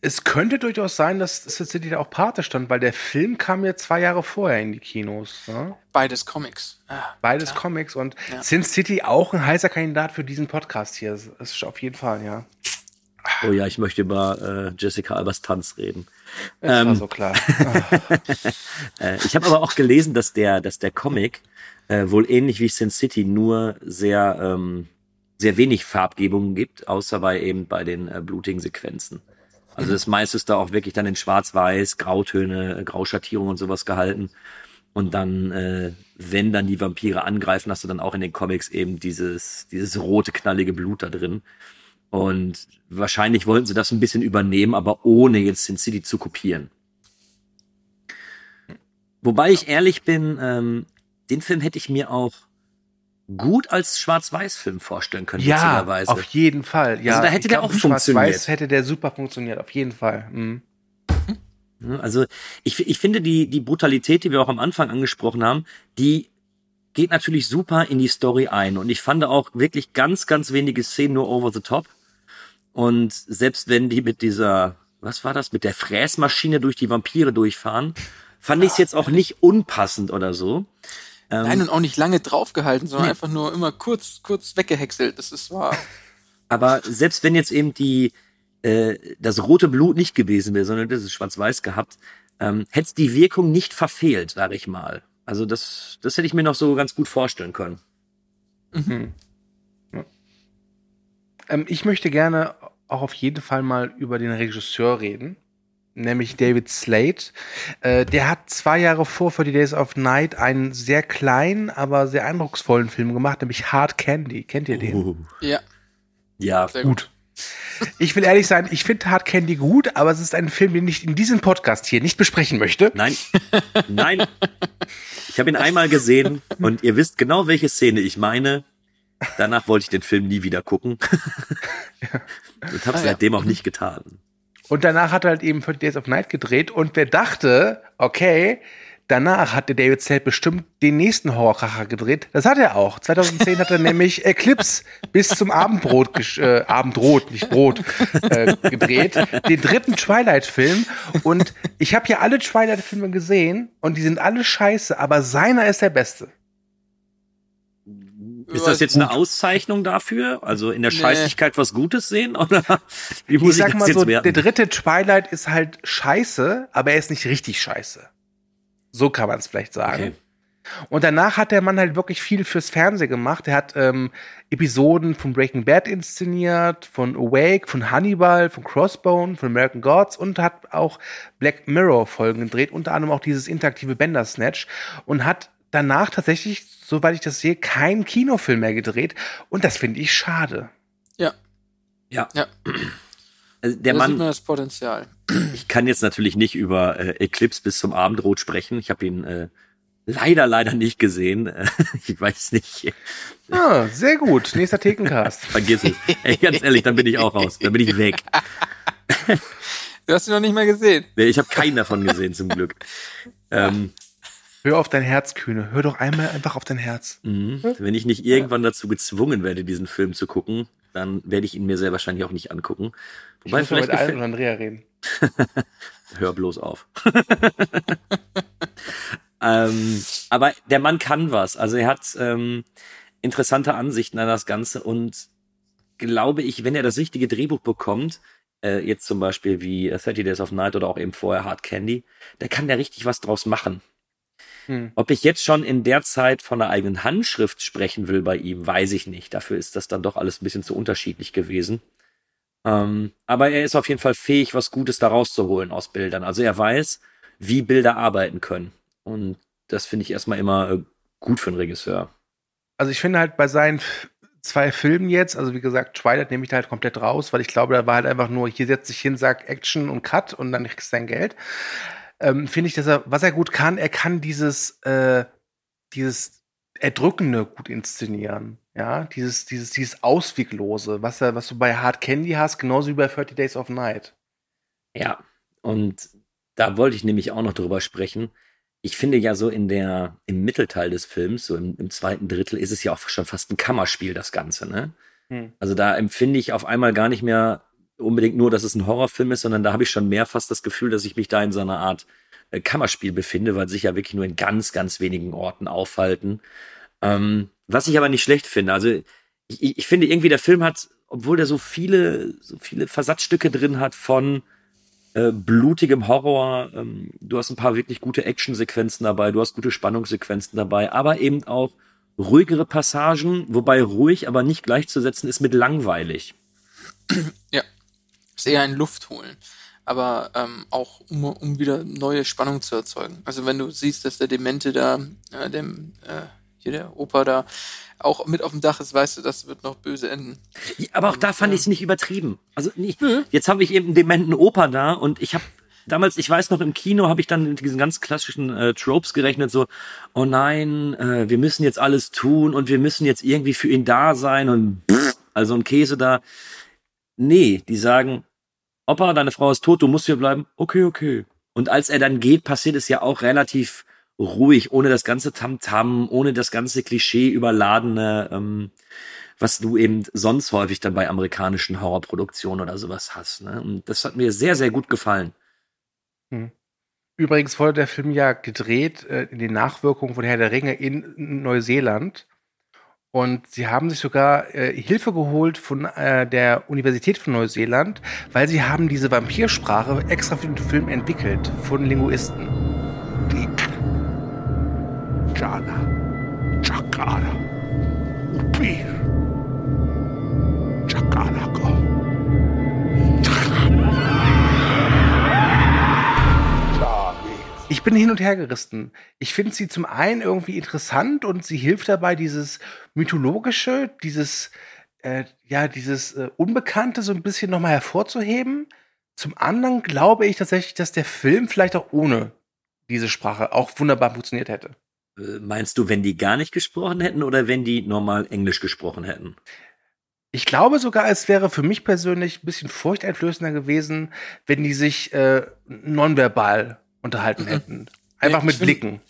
Es könnte durchaus sein, dass Sin City da auch Pate stand, weil der Film kam ja zwei Jahre vorher in die Kinos. Ne? Beides Comics. Ah, Beides klar. Comics und Ja. Sin City auch ein heißer Kandidat für diesen Podcast hier. Das ist auf jeden Fall, ja. oh ja, ich möchte über äh, Jessica Albers Tanz reden. Das war Ähm, so klar. Äh, ich habe aber auch gelesen, dass der, dass der Comic äh, wohl ähnlich wie Sin City nur sehr, ähm, sehr wenig Farbgebungen gibt, außer bei eben bei den äh, blutigen Sequenzen. Also das meiste ist da auch wirklich dann in Schwarz-Weiß, Grautöne, Grauschattierung und sowas gehalten. Und dann, äh, wenn dann die Vampire angreifen, hast du dann auch in den Comics eben dieses, dieses rote, knallige Blut da drin. Und wahrscheinlich wollten sie das ein bisschen übernehmen, aber ohne jetzt Sin City zu kopieren. Wobei ich ehrlich bin, ähm, den Film hätte ich mir auch gut als Schwarz-Weiß-Film vorstellen können, Ja, auf jeden Fall. Ja, Also da hätte der glaub, auch funktioniert. Schwarz-Weiß hätte der super funktioniert, auf jeden Fall. Mhm. Ne, Also ich, ich finde die, die Brutalität, die wir auch am Anfang angesprochen haben, die geht natürlich super in die Story ein. Und ich fand auch wirklich ganz, ganz wenige Szenen nur over the top. Und selbst wenn die mit dieser, was war das, mit der Fräsmaschine durch die Vampire durchfahren, fand ich es jetzt auch nicht unpassend oder so. Ähm, Nein, und auch nicht lange draufgehalten, sondern Nee. einfach nur immer kurz, kurz weggehäckselt. Das ist war. Aber selbst wenn jetzt eben die äh, das rote Blut nicht gewesen wäre, sondern das ist schwarz-weiß gehabt, ähm, hätte die Wirkung nicht verfehlt, sage ich mal. Also das, das hätte ich mir noch so ganz gut vorstellen können. Ähm, ich möchte gerne auch auf jeden Fall mal über den Regisseur reden, nämlich David Slade. Äh, der hat zwei Jahre vor For the Days of Night einen sehr kleinen, aber sehr eindrucksvollen Film gemacht, nämlich Hard Candy. Kennt ihr den? Uh, Ja, ja, sehr gut. Ich will ehrlich sein, ich finde Hard Candy gut, aber es ist ein Film, den ich in diesem Podcast hier nicht besprechen möchte. nein, nein. Ich habe ihn einmal gesehen und ihr wisst genau, welche Szene ich meine. Danach wollte ich den Film nie wieder gucken. Und habe Ah, ja. seitdem auch nicht getan. Und danach hat er halt eben For the Days of Night gedreht und wer dachte, okay, danach hat der David Slade bestimmt den nächsten Horrorkracher gedreht. Das hat er auch. 2010 hat er nämlich Eclipse bis zum Abendbrot, äh, Abendrot, nicht Brot, äh, gedreht. Den dritten Twilight-Film. Und ich habe hier alle Twilight-Filme gesehen und die sind alle scheiße, aber seiner ist der beste. Ist das jetzt eine Auszeichnung dafür? Also in der Nee. Scheißigkeit was Gutes sehen? Oder wie muss ich ich, sag das mal jetzt so, werten? der dritte Twilight ist halt scheiße, aber er ist nicht richtig scheiße. So kann man es vielleicht sagen. Okay. Und danach hat der Mann halt wirklich viel fürs Fernsehen gemacht. Er hat ähm, Episoden von Breaking Bad inszeniert, von Awake, von Hannibal, von Crossbone, von American Gods und hat auch Black Mirror Folgen gedreht, unter anderem auch dieses interaktive Bender Snatch und hat danach tatsächlich, soweit ich das sehe, keinen Kinofilm mehr gedreht und das finde ich schade. Ja, Ja. ja. Also der da sieht Mann, man das Potenzial. ich kann jetzt natürlich nicht über äh, Eclipse bis zum Abendrot sprechen. Ich habe ihn äh, leider, leider nicht gesehen. Ich weiß nicht. Ah, sehr gut. Nächster Thekencast. Vergiss es. Ey, ganz ehrlich, dann bin ich auch raus. Dann bin ich weg. Du hast ihn noch nicht mal gesehen. Nee, Ich habe keinen davon gesehen, zum Glück. Ähm, Hör auf dein Herz, Kühne. Hör doch einmal einfach auf dein Herz. mhm. Wenn ich nicht irgendwann dazu gezwungen werde, diesen Film zu gucken, dann werde ich ihn mir sehr wahrscheinlich auch nicht angucken. Ich Wobei muss mal vielleicht mit Allen und Andrea reden. hör bloß auf. ähm, aber der Mann kann was. Also er hat ähm, interessante Ansichten an das Ganze und glaube ich, wenn er das richtige Drehbuch bekommt, äh, jetzt zum Beispiel wie äh, 30 Days of Night oder auch eben vorher Hard Candy, da kann der richtig was draus machen. Hm. Ob ich jetzt schon in der Zeit von einer eigenen Handschrift sprechen will bei ihm, weiß ich nicht. Dafür ist das dann doch alles ein bisschen zu unterschiedlich gewesen. Ähm, aber er ist auf jeden Fall fähig, was Gutes da rauszuholen aus Bildern. Also er weiß, wie Bilder arbeiten können. Und das finde ich erstmal immer äh, gut für einen Regisseur. Also ich finde halt bei seinen zwei Filmen jetzt, also wie gesagt, Twilight nehme ich da halt komplett raus, weil ich glaube, da war halt einfach nur, hier setz dich hin, sag Action und Cut und dann kriegst du dein Geld. Ähm, finde ich, dass er, was er gut kann, er kann dieses, äh, dieses Erdrückende gut inszenieren. Ja, dieses, dieses, dieses Ausweglose, was er, was du bei Hard Candy hast, genauso wie bei 30 Days of Night. Ja, und da wollte ich nämlich auch noch drüber sprechen. Ich finde ja so in der, im Mittelteil des Films, so im, im zweiten Drittel, ist es ja auch schon fast ein Kammerspiel, das Ganze, ne? Hm. Also da empfinde ich auf einmal gar nicht mehr unbedingt nur, dass es ein Horrorfilm ist, sondern da habe ich schon mehr fast das Gefühl, dass ich mich da in so einer Art äh, Kammerspiel befinde, weil sich ja wirklich nur in ganz, ganz wenigen Orten aufhalten. Ähm, was ich aber nicht schlecht finde. Also ich, ich- finde irgendwie, der Film hat, obwohl der so viele, so viele Versatzstücke drin hat von äh, blutigem Horror, ähm, du hast ein paar wirklich gute Actionsequenzen dabei, du hast gute Spannungssequenzen dabei, aber eben auch ruhigere Passagen, wobei ruhig aber nicht gleichzusetzen ist mit langweilig. Ist eher ein Luftholen. aber ähm, auch um, um wieder neue Spannung zu erzeugen. Also wenn du siehst, dass der Demente da, äh, dem, äh, hier der Opa da auch mit auf dem Dach ist, weißt du, das wird noch böse enden. Aber auch da fand ich es nicht übertrieben. Also nicht, jetzt habe ich eben einen dementen Opa da und ich habe damals, ich weiß noch, im Kino habe ich dann mit diesen ganz klassischen äh, Tropes gerechnet, so, oh nein, äh, wir müssen jetzt alles tun und wir müssen jetzt irgendwie für ihn da sein und pff, also ein Käse da. Nee, die sagen, Opa, deine Frau ist tot, du musst hier bleiben. Okay, okay. Und als er dann geht, passiert es ja auch relativ ruhig, ohne das ganze Tamtam, ohne das ganze Klischee überladene, ähm, was du eben sonst häufig dann bei amerikanischen Horrorproduktionen oder sowas hast. Ne? Und das hat mir sehr, sehr gut gefallen. Hm. Übrigens wurde der Film ja gedreht äh, in den Nachwirkungen von Herr der Ringe in Neuseeland. Und sie haben sich sogar äh, Hilfe geholt von äh, der Universität von Neuseeland, weil sie haben diese Vampirsprache extra für den Film entwickelt von Linguisten. Dik, Jana, Chakara, Ich bin hin und her gerissen. Ich finde sie zum einen irgendwie interessant und sie hilft dabei, dieses mythologische, dieses äh, ja, dieses äh, Unbekannte so ein bisschen nochmal hervorzuheben. Zum anderen glaube ich tatsächlich, dass der Film vielleicht auch ohne diese Sprache auch wunderbar funktioniert hätte. Äh, Meinst du, wenn die gar nicht gesprochen hätten oder wenn die normal Englisch gesprochen hätten? Ich glaube sogar, es wäre für mich persönlich ein bisschen furchteinflößender gewesen, wenn die sich äh, nonverbal unterhalten hätten. Einfach Nee, mit Blicken.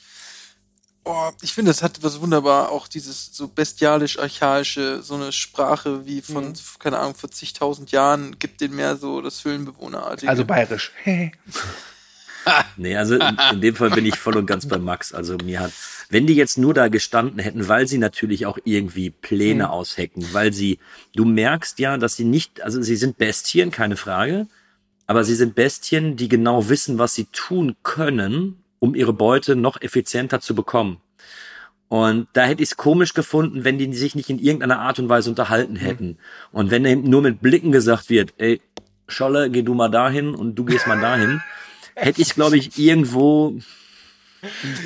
Oh, ich finde, das hat was wunderbar, auch dieses so bestialisch-archaische, so eine Sprache wie von, keine Ahnung, vor zigtausend Jahren, gibt den mehr so das Höhlenbewohnerartige. Also bayerisch. Nee, also in, in dem Fall bin ich voll und ganz bei Max. Also mir hat, wenn die jetzt nur da gestanden hätten, weil sie natürlich auch irgendwie Pläne Mhm. aushecken, weil sie, du merkst ja, dass sie nicht, also sie sind Bestien, keine Frage, aber sie sind Bestien, die genau wissen, was sie tun können, um ihre Beute noch effizienter zu bekommen. Und da hätte ich es komisch gefunden, wenn die sich nicht in irgendeiner Art und Weise unterhalten hätten. Und wenn eben nur mit Blicken gesagt wird, ey, Scholle, geh du mal dahin und du gehst mal dahin, hätte ich, glaube ich, irgendwo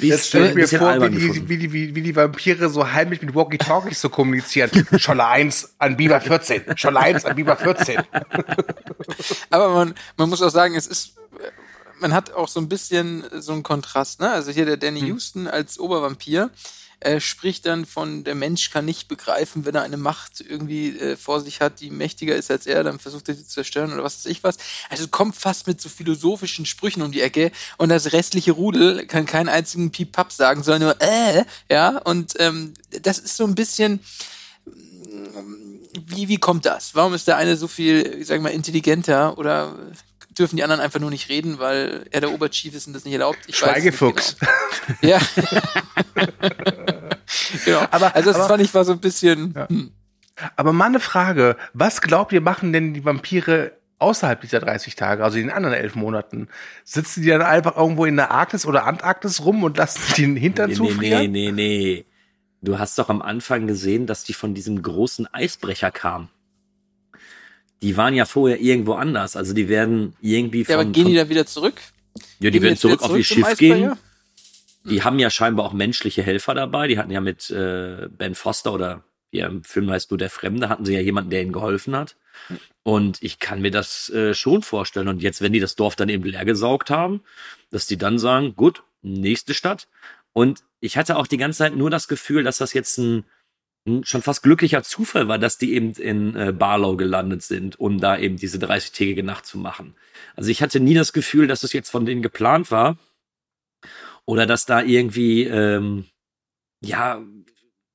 Jetzt stelle ich ein mir vor, wie die, wie, die, wie, wie die Vampire so heimlich mit Walkie-Talkies so kommunizieren. Scholle 1 an Biber 14. Scholle 1 an Biber 14. Aber man, man muss auch sagen, es ist, man hat auch so ein bisschen so einen Kontrast, ne? Also hier der Danny Hm. Houston als Obervampir äh, spricht dann von, der Mensch kann nicht begreifen, wenn er eine Macht irgendwie äh, vor sich hat, die mächtiger ist als er, dann versucht er sie zu zerstören oder was weiß ich was. Also kommt fast mit so philosophischen Sprüchen um die Ecke und das restliche Rudel kann keinen einzigen Piep-Papp sagen, sondern nur äh, ja, und ähm, das ist so ein bisschen, wie, wie kommt das? Warum ist der eine so viel, ich sag mal, intelligenter oder dürfen die anderen einfach nur nicht reden, weil er der Oberchief ist und das nicht erlaubt? Ich weiß es nicht Schweigefuchs. Genau. Ja. genau. Aber- also das aber- fand ich war so ein bisschen. Hm. Aber mal eine Frage. Was glaubt ihr, machen denn die Vampire außerhalb dieser 30 Tage, also in den anderen elf Monaten? Sitzen die dann einfach irgendwo in der Arktis oder Antarktis rum und lassen den Hintern Nee, nee, zufrieren? nee, nee, nee. Du hast doch am Anfang gesehen, dass die von diesem großen Eisbrecher kamen. Die waren ja vorher irgendwo anders. Also die werden irgendwie von. Ja, aber gehen die da wieder zurück? ja, die gehen werden wieder zurück auf ihr Schiff gehen. Die haben ja scheinbar auch menschliche Helfer dabei. Die hatten ja mit äh, Ben Foster oder wie er im Film heißt, nur der Fremde, hatten sie ja jemanden, der ihnen geholfen hat. Und ich kann mir das äh, schon vorstellen. Und jetzt, wenn die das Dorf dann eben leer gesaugt haben, dass die dann sagen, gut, nächste Stadt. Und ich hatte auch die ganze Zeit nur das Gefühl, dass das jetzt ein schon fast glücklicher Zufall war, dass die eben in äh, Barlow gelandet sind, um da eben diese 30-tägige Nacht zu machen. Also ich hatte nie das Gefühl, dass es jetzt von denen geplant war oder dass da irgendwie ähm, ja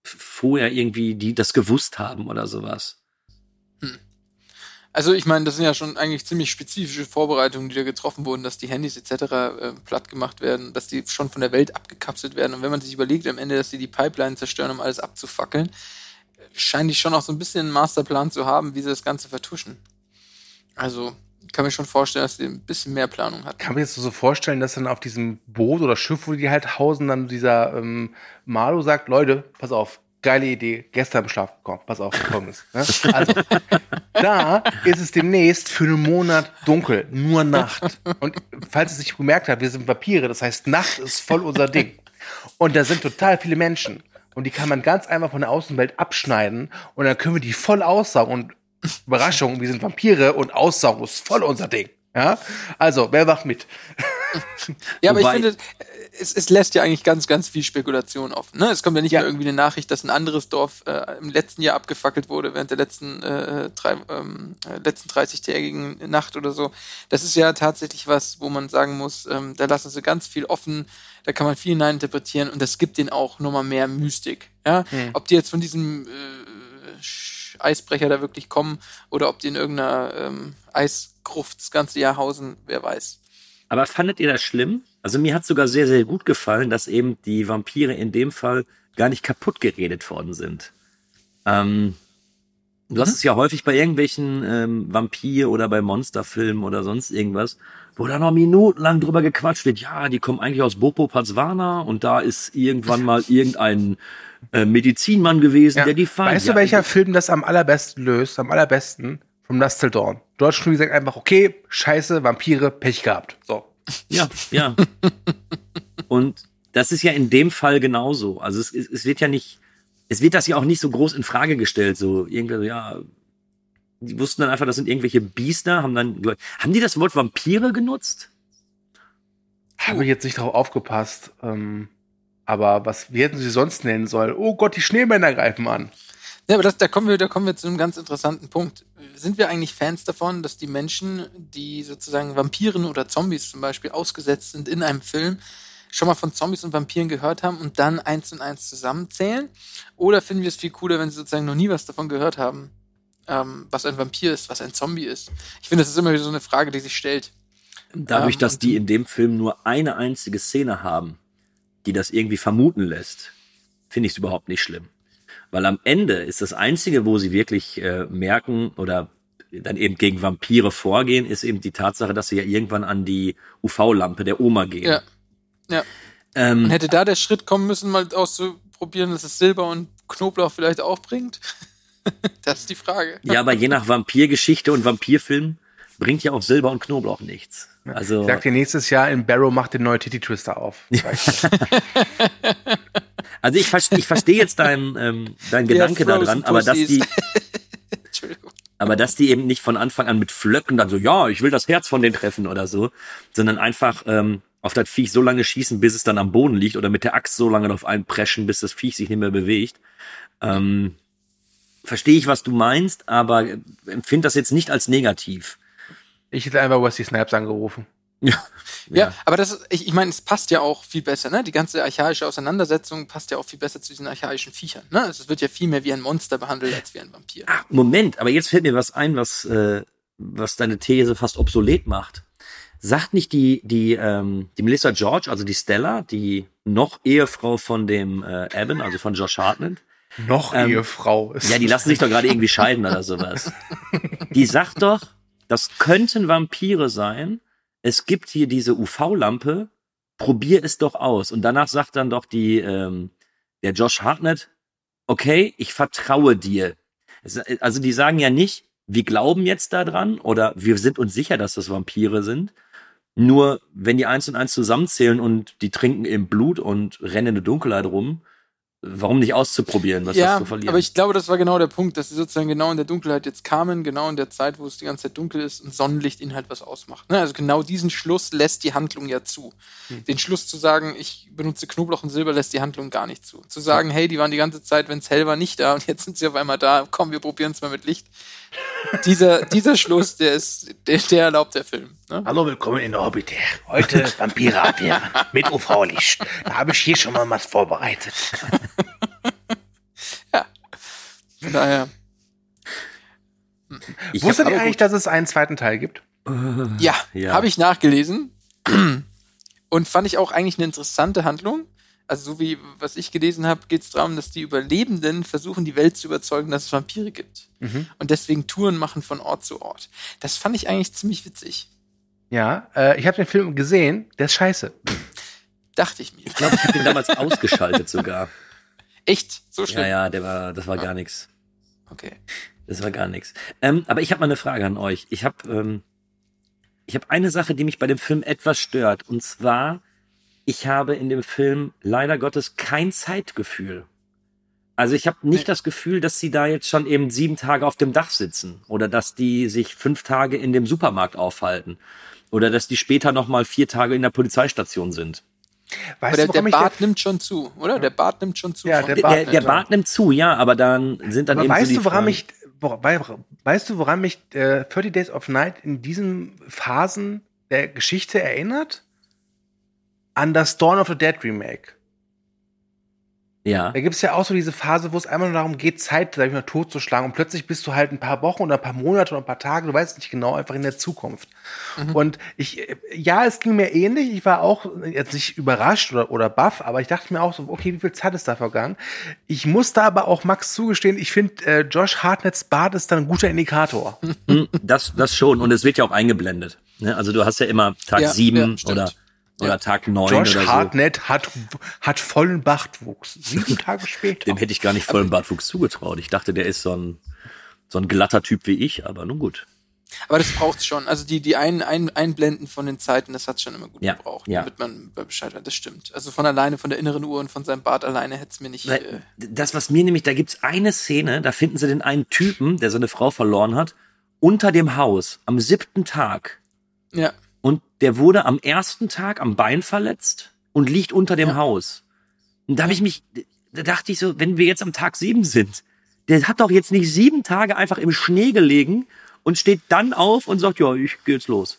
vorher irgendwie die das gewusst haben oder sowas. Also ich meine, das sind ja schon eigentlich ziemlich spezifische Vorbereitungen, die da getroffen wurden, dass die Handys etc. Äh, platt gemacht werden, dass die schon von der Welt abgekapselt werden. Und wenn man sich überlegt am Ende, dass die die Pipeline zerstören, um alles abzufackeln, scheinen die schon auch so ein bisschen einen Masterplan zu haben, wie sie das Ganze vertuschen. Also ich kann mir schon vorstellen, dass sie ein bisschen mehr Planung hat. Kann man jetzt so vorstellen, dass dann auf diesem Boot oder Schiff, wo die halt hausen, dann dieser ähm, Marlo sagt, Leute, pass auf, geile Idee, gestern im Schlaf gekommen. Pass auf, folgendes. Ne? Also, da ist es demnächst für einen Monat dunkel, nur Nacht. Und falls ihr es nicht gemerkt habt, wir sind Vampire, das heißt, Nacht ist voll unser Ding. Und da sind total viele Menschen. Und die kann man ganz einfach von der Außenwelt abschneiden und dann können wir die voll aussaugen. Und Überraschung, wir sind Vampire und Aussaugen ist voll unser Ding. Ja? Also, wer macht mit? Ja, aber ich Wobei- finde, es, es lässt ja eigentlich ganz, ganz viel Spekulation offen. Ne? Es kommt ja nicht Ja. mehr irgendwie eine Nachricht, dass ein anderes Dorf äh, im letzten Jahr abgefackelt wurde, während der letzten, äh, drei, ähm, äh, letzten 30-tägigen Nacht oder so. Das ist ja tatsächlich was, wo man sagen muss, ähm, da lassen sie ganz viel offen, da kann man viel hineininterpretieren und das gibt denen auch nochmal mehr Mystik. Ja? Ob die jetzt von diesem äh, Eisbrecher da wirklich kommen oder ob die in irgendeiner ähm, Eisgruft das ganze Jahr hausen, wer weiß. Aber fandet ihr das schlimm? Also mir hat sogar sehr, sehr gut gefallen, dass eben die Vampire in dem Fall gar nicht kaputt geredet worden sind. Ähm, du hast es ja häufig bei irgendwelchen ähm, Vampir- oder bei Monsterfilmen oder sonst irgendwas, wo da noch minutenlang drüber gequatscht wird. Ja, die kommen eigentlich aus Bopo Pazwana und da ist irgendwann mal irgendein äh, Medizinmann gewesen, Ja. der die Feinde... Weißt du, welcher Film das am allerbesten löst? Am allerbesten? Vom Last Till Dawn. Dort schon gesagt einfach, okay, scheiße, Vampire, Pech gehabt. So. Ja, ja. Und das ist ja in dem Fall genauso. Also es, es wird ja nicht, es wird das ja auch nicht so groß in Frage gestellt. So irgendwie, so, ja, die wussten dann einfach, das sind irgendwelche Biester, haben dann, haben die das Wort Vampire genutzt? Habe ich jetzt nicht drauf aufgepasst. Ähm, aber was, wie hätten sie sonst nennen sollen? Oh Gott, die Schneemänner greifen an. Ja, aber das, da kommen wir, da kommen wir zu einem ganz interessanten Punkt. Sind wir eigentlich Fans davon, dass die Menschen, die sozusagen Vampiren oder Zombies zum Beispiel ausgesetzt sind in einem Film, schon mal von Zombies und Vampiren gehört haben und dann eins und eins zusammenzählen? Oder finden wir es viel cooler, wenn sie sozusagen noch nie was davon gehört haben, ähm, was ein Vampir ist, was ein Zombie ist? Ich finde, das ist immer wieder so eine Frage, die sich stellt. Dadurch, Ähm, dass die- in dem Film nur eine einzige Szene haben, die das irgendwie vermuten lässt, finde ich es überhaupt nicht schlimm. Weil am Ende ist das Einzige, wo sie wirklich äh, merken oder dann eben gegen Vampire vorgehen, ist eben die Tatsache, dass sie ja irgendwann an die UV-Lampe der Oma gehen. Ja. Ja. Ähm, Und hätte da der Schritt kommen müssen, mal auszuprobieren, dass es Silber und Knoblauch vielleicht auch bringt? das ist die Frage. ja, aber je nach Vampirgeschichte und Vampirfilm bringt ja auch Silber und Knoblauch nichts. Also Ich sag dir, nächstes Jahr in Barrow macht den neue Titty Twister auf. Also ich, verste- ich verstehe jetzt deinen ähm, dein Gedanke Frozen daran, aber dass die, aber dass die eben nicht von Anfang an mit Flöcken dann so, ja, ich will das Herz von denen treffen oder so, sondern einfach ähm, auf das Viech so lange schießen, bis es dann am Boden liegt oder mit der Axt so lange auf einen preschen, bis das Viech sich nicht mehr bewegt. Ähm, verstehe ich, was du meinst, aber empfinde das jetzt nicht als negativ. Ich hätte einfach Wesley Snipes angerufen. Ja, Ja, aber das ist, ich, ich meine, es passt ja auch viel besser, ne? Die ganze archaische Auseinandersetzung passt ja auch viel besser zu diesen archaischen Viechern, ne? Also es wird ja viel mehr wie ein Monster behandelt als wie ein Vampir. Ah, Moment, aber jetzt fällt mir was ein, was, äh, was deine These fast obsolet macht. Sagt nicht die, die, ähm, die Melissa George, also die Stella, die noch Ehefrau von dem äh, Evan, also von Josh Hartnett, Noch Ähm, Ehefrau. Ist ja, die lassen sich doch gerade irgendwie scheiden oder sowas. Die sagt doch, das könnten Vampire sein. Es gibt hier diese UV-Lampe. Probier es doch aus. Und danach sagt dann doch die, ähm, der Josh Hartnett, okay, ich vertraue dir. Es- Also die sagen ja nicht, wir glauben jetzt daran oder wir sind uns sicher, dass das Vampire sind. Nur wenn die eins und eins zusammenzählen und die trinken im Blut und rennen in der Dunkelheit rum, warum nicht auszuprobieren, was hast ja, du zu verlieren? aber ich glaube, das war genau der Punkt, dass sie sozusagen genau in der Dunkelheit jetzt kamen, genau in der Zeit, wo es die ganze Zeit dunkel ist und Sonnenlicht ihnen halt was ausmacht. Ne? Also genau diesen Schluss lässt die Handlung ja zu. Hm. Den Schluss zu sagen, ich benutze Knoblauch und Silber, lässt die Handlung gar nicht zu. Zu sagen, hey, die waren die ganze Zeit, wenn es hell war, nicht da und jetzt sind sie auf einmal da, komm, wir probieren es mal mit Licht. Dieser, dieser Schluss, der ist, der, der erlaubt der Film. Ne? Hallo, willkommen in der Orbiter. Heute Vampire abwehren mit UV-Licht. Da habe ich hier schon mal was vorbereitet. Von daher, Ich Wusstet ihr eigentlich, dass es einen zweiten Teil gibt? Ja, Ja. habe ich nachgelesen. Und fand ich auch eigentlich eine interessante Handlung. Also so wie was ich gelesen habe, geht es darum, dass die Überlebenden versuchen, die Welt zu überzeugen, dass es Vampire gibt. Und deswegen Touren machen von Ort zu Ort. Das fand ich eigentlich ziemlich witzig. Ja, äh, ich habe den Film gesehen. Der ist scheiße. Dachte ich mir. Ich glaube, ich habe den damals ausgeschaltet sogar. Echt? So schlimm? Ja, ja, der war, das war gar nichts. Okay. Das war gar nichts. Ähm, aber ich habe mal eine Frage an euch. Ich habe ähm, ich habe eine Sache, die mich bei dem Film etwas stört. Und zwar, ich habe in dem Film leider Gottes kein Zeitgefühl. Also ich habe nicht das Gefühl, dass sie da jetzt schon eben sieben Tage auf dem Dach sitzen oder dass die sich fünf Tage in dem Supermarkt aufhalten oder dass die später noch mal vier Tage in der Polizeistation sind. Weißt Aber du, der, der Bart nimmt schon zu, oder? Der Bart nimmt schon zu. Ja, der Der, der, der ja. Bart nimmt zu, ja, aber dann sind dann Aber eben weißt so die du, woran Fragen- mich, weißt du, woran mich äh, 30 Days of Night in diesen Phasen der Geschichte erinnert? An das Dawn of the Dead Remake. ja. Da gibt es ja auch so diese Phase, wo es einmal nur darum geht, Zeit, sag ich mal, totzuschlagen. Und plötzlich bist du halt ein paar Wochen oder ein paar Monate oder ein paar Tage, du weißt nicht genau, einfach in der Zukunft. Und ich, ja, es ging mir ähnlich. Ich war auch jetzt nicht überrascht oder, oder baff, aber ich dachte mir auch so, okay, wie viel Zeit ist da vergangen? Ich muss da aber auch Max zugestehen, ich finde, äh, Josh Hartnetts Bart ist dann ein guter Indikator. Hm, Das, das schon. Und es wird ja auch eingeblendet. Ne? Also du hast ja immer Tag Ja, sieben ja, stimmt. oder, oder Ja. Tag neun Josh oder so. Hartnett hat, hat vollen Bartwuchs. Sieben Tage später. Dem hätte ich gar nicht vollen Bartwuchs zugetraut. Ich dachte, der ist so ein, so ein glatter Typ wie ich, aber nun gut. Aber das braucht's schon. Also die, die ein, ein, Einblenden von den Zeiten, das hat's schon immer gut Ja, gebraucht, ja. damit man Bescheid hat. Das stimmt. Also von alleine, von der inneren Uhr und von seinem Bart alleine hätte es mir nicht. Äh, Weil Das, was mir nämlich, da gibt's eine Szene, da finden sie den einen Typen, der seine Frau verloren hat, unter dem Haus am siebten Tag. ja. Der wurde am ersten Tag am Bein verletzt und liegt unter dem Ja. Haus. Und da habe ich mich, da dachte ich so, wenn wir jetzt am Tag sieben sind, der hat doch jetzt nicht sieben Tage einfach im Schnee gelegen und steht dann auf und sagt, ja, ich geh jetzt los.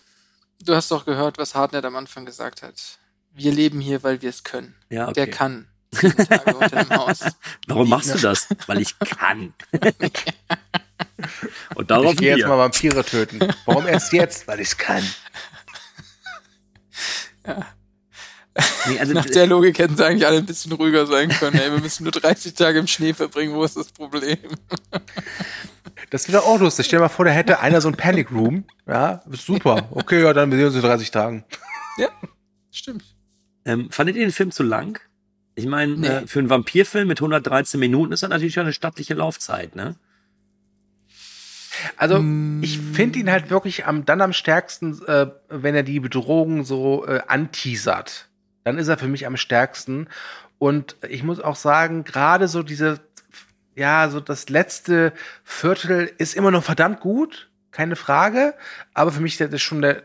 Du hast doch gehört, was Hartnett am Anfang gesagt hat. Wir leben hier, weil wir es können. Ja, okay. Der kann. Sieben Tage unter dem Haus. Warum machst du das? Weil ich kann. und darauf ich gehe jetzt mal Vampire töten. Warum erst jetzt? Weil ich kann. Nee, also, Nach der Logik hätten sie eigentlich alle ein bisschen ruhiger sein können. Ey, wir müssen nur 30 Tage im Schnee verbringen. Wo ist das Problem? Das wäre auch lustig. Stell dir mal vor, da hätte einer so ein Panic Room. Ja, super. Okay, ja, dann sehen wir uns in 30 Tagen. Ja, stimmt. ähm, fandet ihr den Film zu lang? Ich meine, Nee. äh, für einen Vampirfilm mit 113 Minuten ist das natürlich schon eine stattliche Laufzeit, ne? Also, ich finde ihn halt wirklich am, dann am stärksten, äh, wenn er die Bedrohung so äh, anteasert. Dann ist er für mich am stärksten. Und ich muss auch sagen, gerade so diese, ja, so das letzte Viertel ist immer noch verdammt gut, keine Frage. Aber für mich ist das schon der,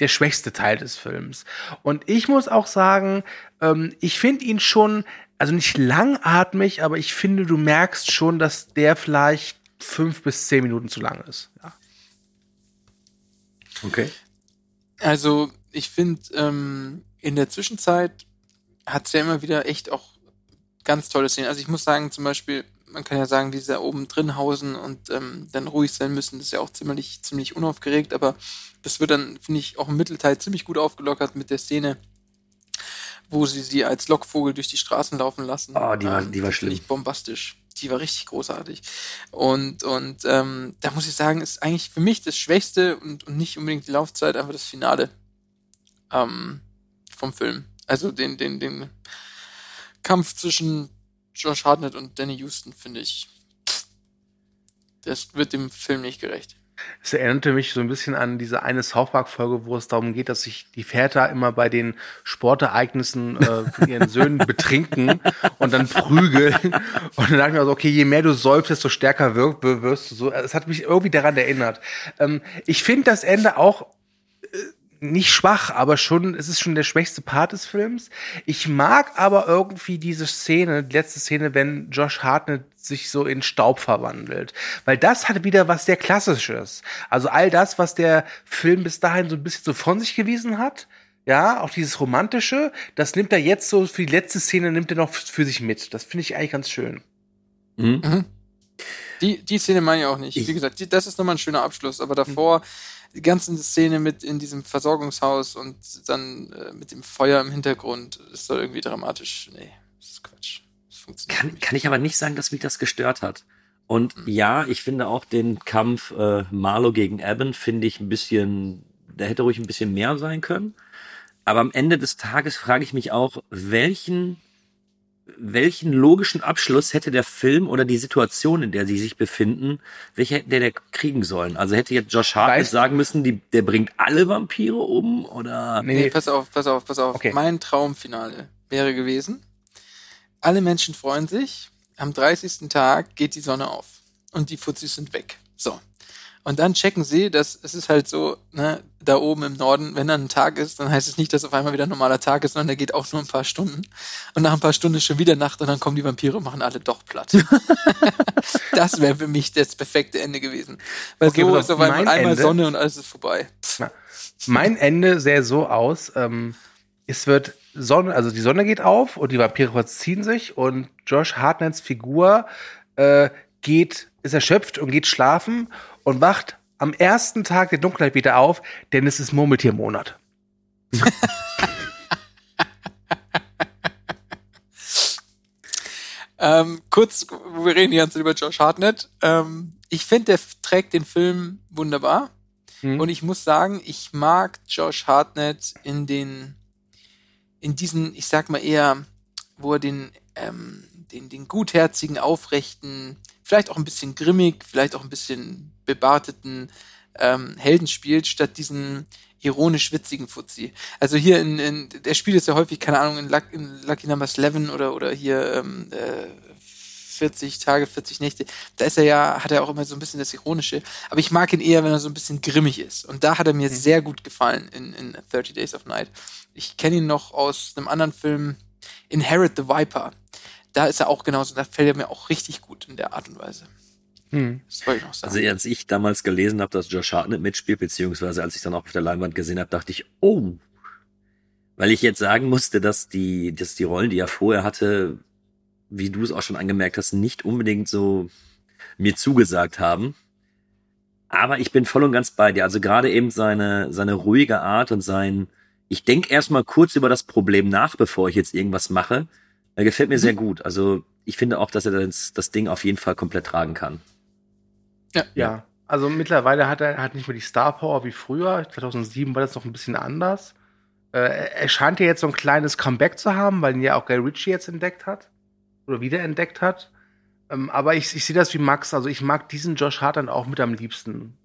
der schwächste Teil des Films. Und ich muss auch sagen, ähm, ich finde ihn schon, also nicht langatmig, aber ich finde, du merkst schon, dass der vielleicht fünf bis zehn Minuten zu lang ist. Ja. Okay. Also, ich finde, ähm, in der Zwischenzeit hat's ja immer wieder echt auch ganz tolle Szenen. Also ich muss sagen, zum Beispiel, man kann ja sagen, wie sie da oben drin hausen und ähm, dann ruhig sein müssen, das ist ja auch ziemlich, ziemlich unaufgeregt, aber das wird dann, finde ich, auch im Mittelteil ziemlich gut aufgelockert mit der Szene, wo sie sie als Lockvogel durch die Straßen laufen lassen. Oh, die war- die war das finde schlimm. Ich bombastisch. Die war richtig großartig. Und, und ähm, da muss ich sagen, ist eigentlich für mich das Schwächste und, und nicht unbedingt die Laufzeit, einfach das Finale ähm, vom Film. Also den, den, den Kampf zwischen Josh Hartnett und Danny Houston, finde ich, das wird dem Film nicht gerecht. Es erinnerte mich so ein bisschen an diese eine South Park-Folge, wo es darum geht, dass sich die Väter immer bei den Sportereignissen äh, von ihren Söhnen betrinken und dann prügeln. Und dann dachte ich mir so, okay, je mehr du säufst, desto stärker wirst du so. Es hat mich irgendwie daran erinnert. Ähm, ich finde das Ende auch nicht schwach, aber schon, es ist schon der schwächste Part des Films. Ich mag aber irgendwie diese Szene, die letzte Szene, wenn Josh Hartnett sich so in Staub verwandelt. Weil das hat wieder was sehr Klassisches. Also all das, was der Film bis dahin so ein bisschen so von sich gewiesen hat, ja, auch dieses Romantische, das nimmt er jetzt so für die letzte Szene, nimmt er noch für sich mit. Das finde ich eigentlich ganz schön. Mhm. Die, die Szene meine ich auch nicht. Ich- Wie gesagt, die, das ist nochmal ein schöner Abschluss, aber davor die ganze Szene mit in diesem Versorgungshaus und dann äh, mit dem Feuer im Hintergrund ist doch irgendwie dramatisch. Nee, das ist Quatsch. Das funktioniert Kann, nicht. kann ich aber nicht sagen, dass mich das gestört hat. Und ja, ich finde auch den Kampf äh, Marlow gegen Eben finde ich ein bisschen, der hätte ruhig ein bisschen mehr sein können. Aber am Ende des Tages frage ich mich auch, welchen welchen logischen Abschluss hätte der Film oder die Situation, in der sie sich befinden, welcher hätte der, der kriegen sollen? Also hätte jetzt Josh Hartnett sagen müssen, die, der bringt alle Vampire um oder? Nee, Nee, pass auf, pass auf, pass auf. Okay. Mein Traumfinale wäre gewesen, alle Menschen freuen sich, am 30. Tag geht die Sonne auf und die Fuzis sind weg. So. Und dann checken sie, dass es ist halt so, ne, da oben im Norden, wenn dann ein Tag ist, dann heißt es nicht, dass auf einmal wieder ein normaler Tag ist, sondern der geht auch nur ein paar Stunden. Und nach ein paar Stunden ist schon wieder Nacht und dann kommen die Vampire und machen alle doch platt. das wäre für mich das perfekte Ende gewesen. Weil Okay, so ist auf einmal einmal Ende- Sonne und alles ist vorbei. Mein Ende sähe so aus, ähm, es wird Sonne, also die Sonne geht auf und die Vampire verziehen sich und Josh Hartnetts Figur äh, geht, ist erschöpft und geht schlafen und wacht am ersten Tag der Dunkelheit wieder auf, denn es ist Murmeltiermonat. Ähm, kurz, wir reden die ganze Zeit über Josh Hartnett. Ähm, ich finde, der trägt den Film wunderbar. Hm. Und ich muss sagen, ich mag Josh Hartnett in den, in diesen, ich sag mal eher, wo er den, ähm, den, den gutherzigen, aufrechten, vielleicht auch ein bisschen grimmig, vielleicht auch ein bisschen bebarteten ähm, Helden spielt, statt diesen ironisch witzigen Fuzzi. Also hier in, in der spielt es ja häufig, keine Ahnung, in, Luck, in Lucky Number 11 oder, oder hier ähm, äh, 40 Tage, 40 Nächte, da ist er ja, hat er auch immer so ein bisschen das Ironische. Aber ich mag ihn eher, wenn er so ein bisschen grimmig ist. Und da hat er mir sehr gut gefallen in, in 30 Days of Night. Ich kenne ihn noch aus einem anderen Film, Inherit the Viper. Da ist er auch genauso, da fällt er mir auch richtig gut in der Art und Weise. Hm. Das wollte ich noch sagen. Also als ich damals gelesen habe, dass Josh Hartnett mitspielt, beziehungsweise als ich dann auch auf der Leinwand gesehen habe, dachte ich, oh. Weil ich jetzt sagen musste, dass die, dass die Rollen, die er vorher hatte, wie du es auch schon angemerkt hast, nicht unbedingt so mir zugesagt haben. Aber ich bin voll und ganz bei dir. Also gerade eben seine, seine ruhige Art und sein, ich denke erstmal kurz über das Problem nach, bevor ich jetzt irgendwas mache. Er gefällt mir sehr gut. Also ich finde auch, dass er das, das Ding auf jeden Fall komplett tragen kann. Ja, also mittlerweile hat er hat nicht mehr die Star Power wie früher. 2007 war das noch ein bisschen anders. Äh, er scheint ja jetzt so ein kleines Comeback zu haben, weil ihn ja auch Guy Ritchie jetzt entdeckt hat oder wiederentdeckt hat. Ähm, aber ich, ich sehe das wie Max. Also ich mag diesen Josh Hart dann auch mit am liebsten.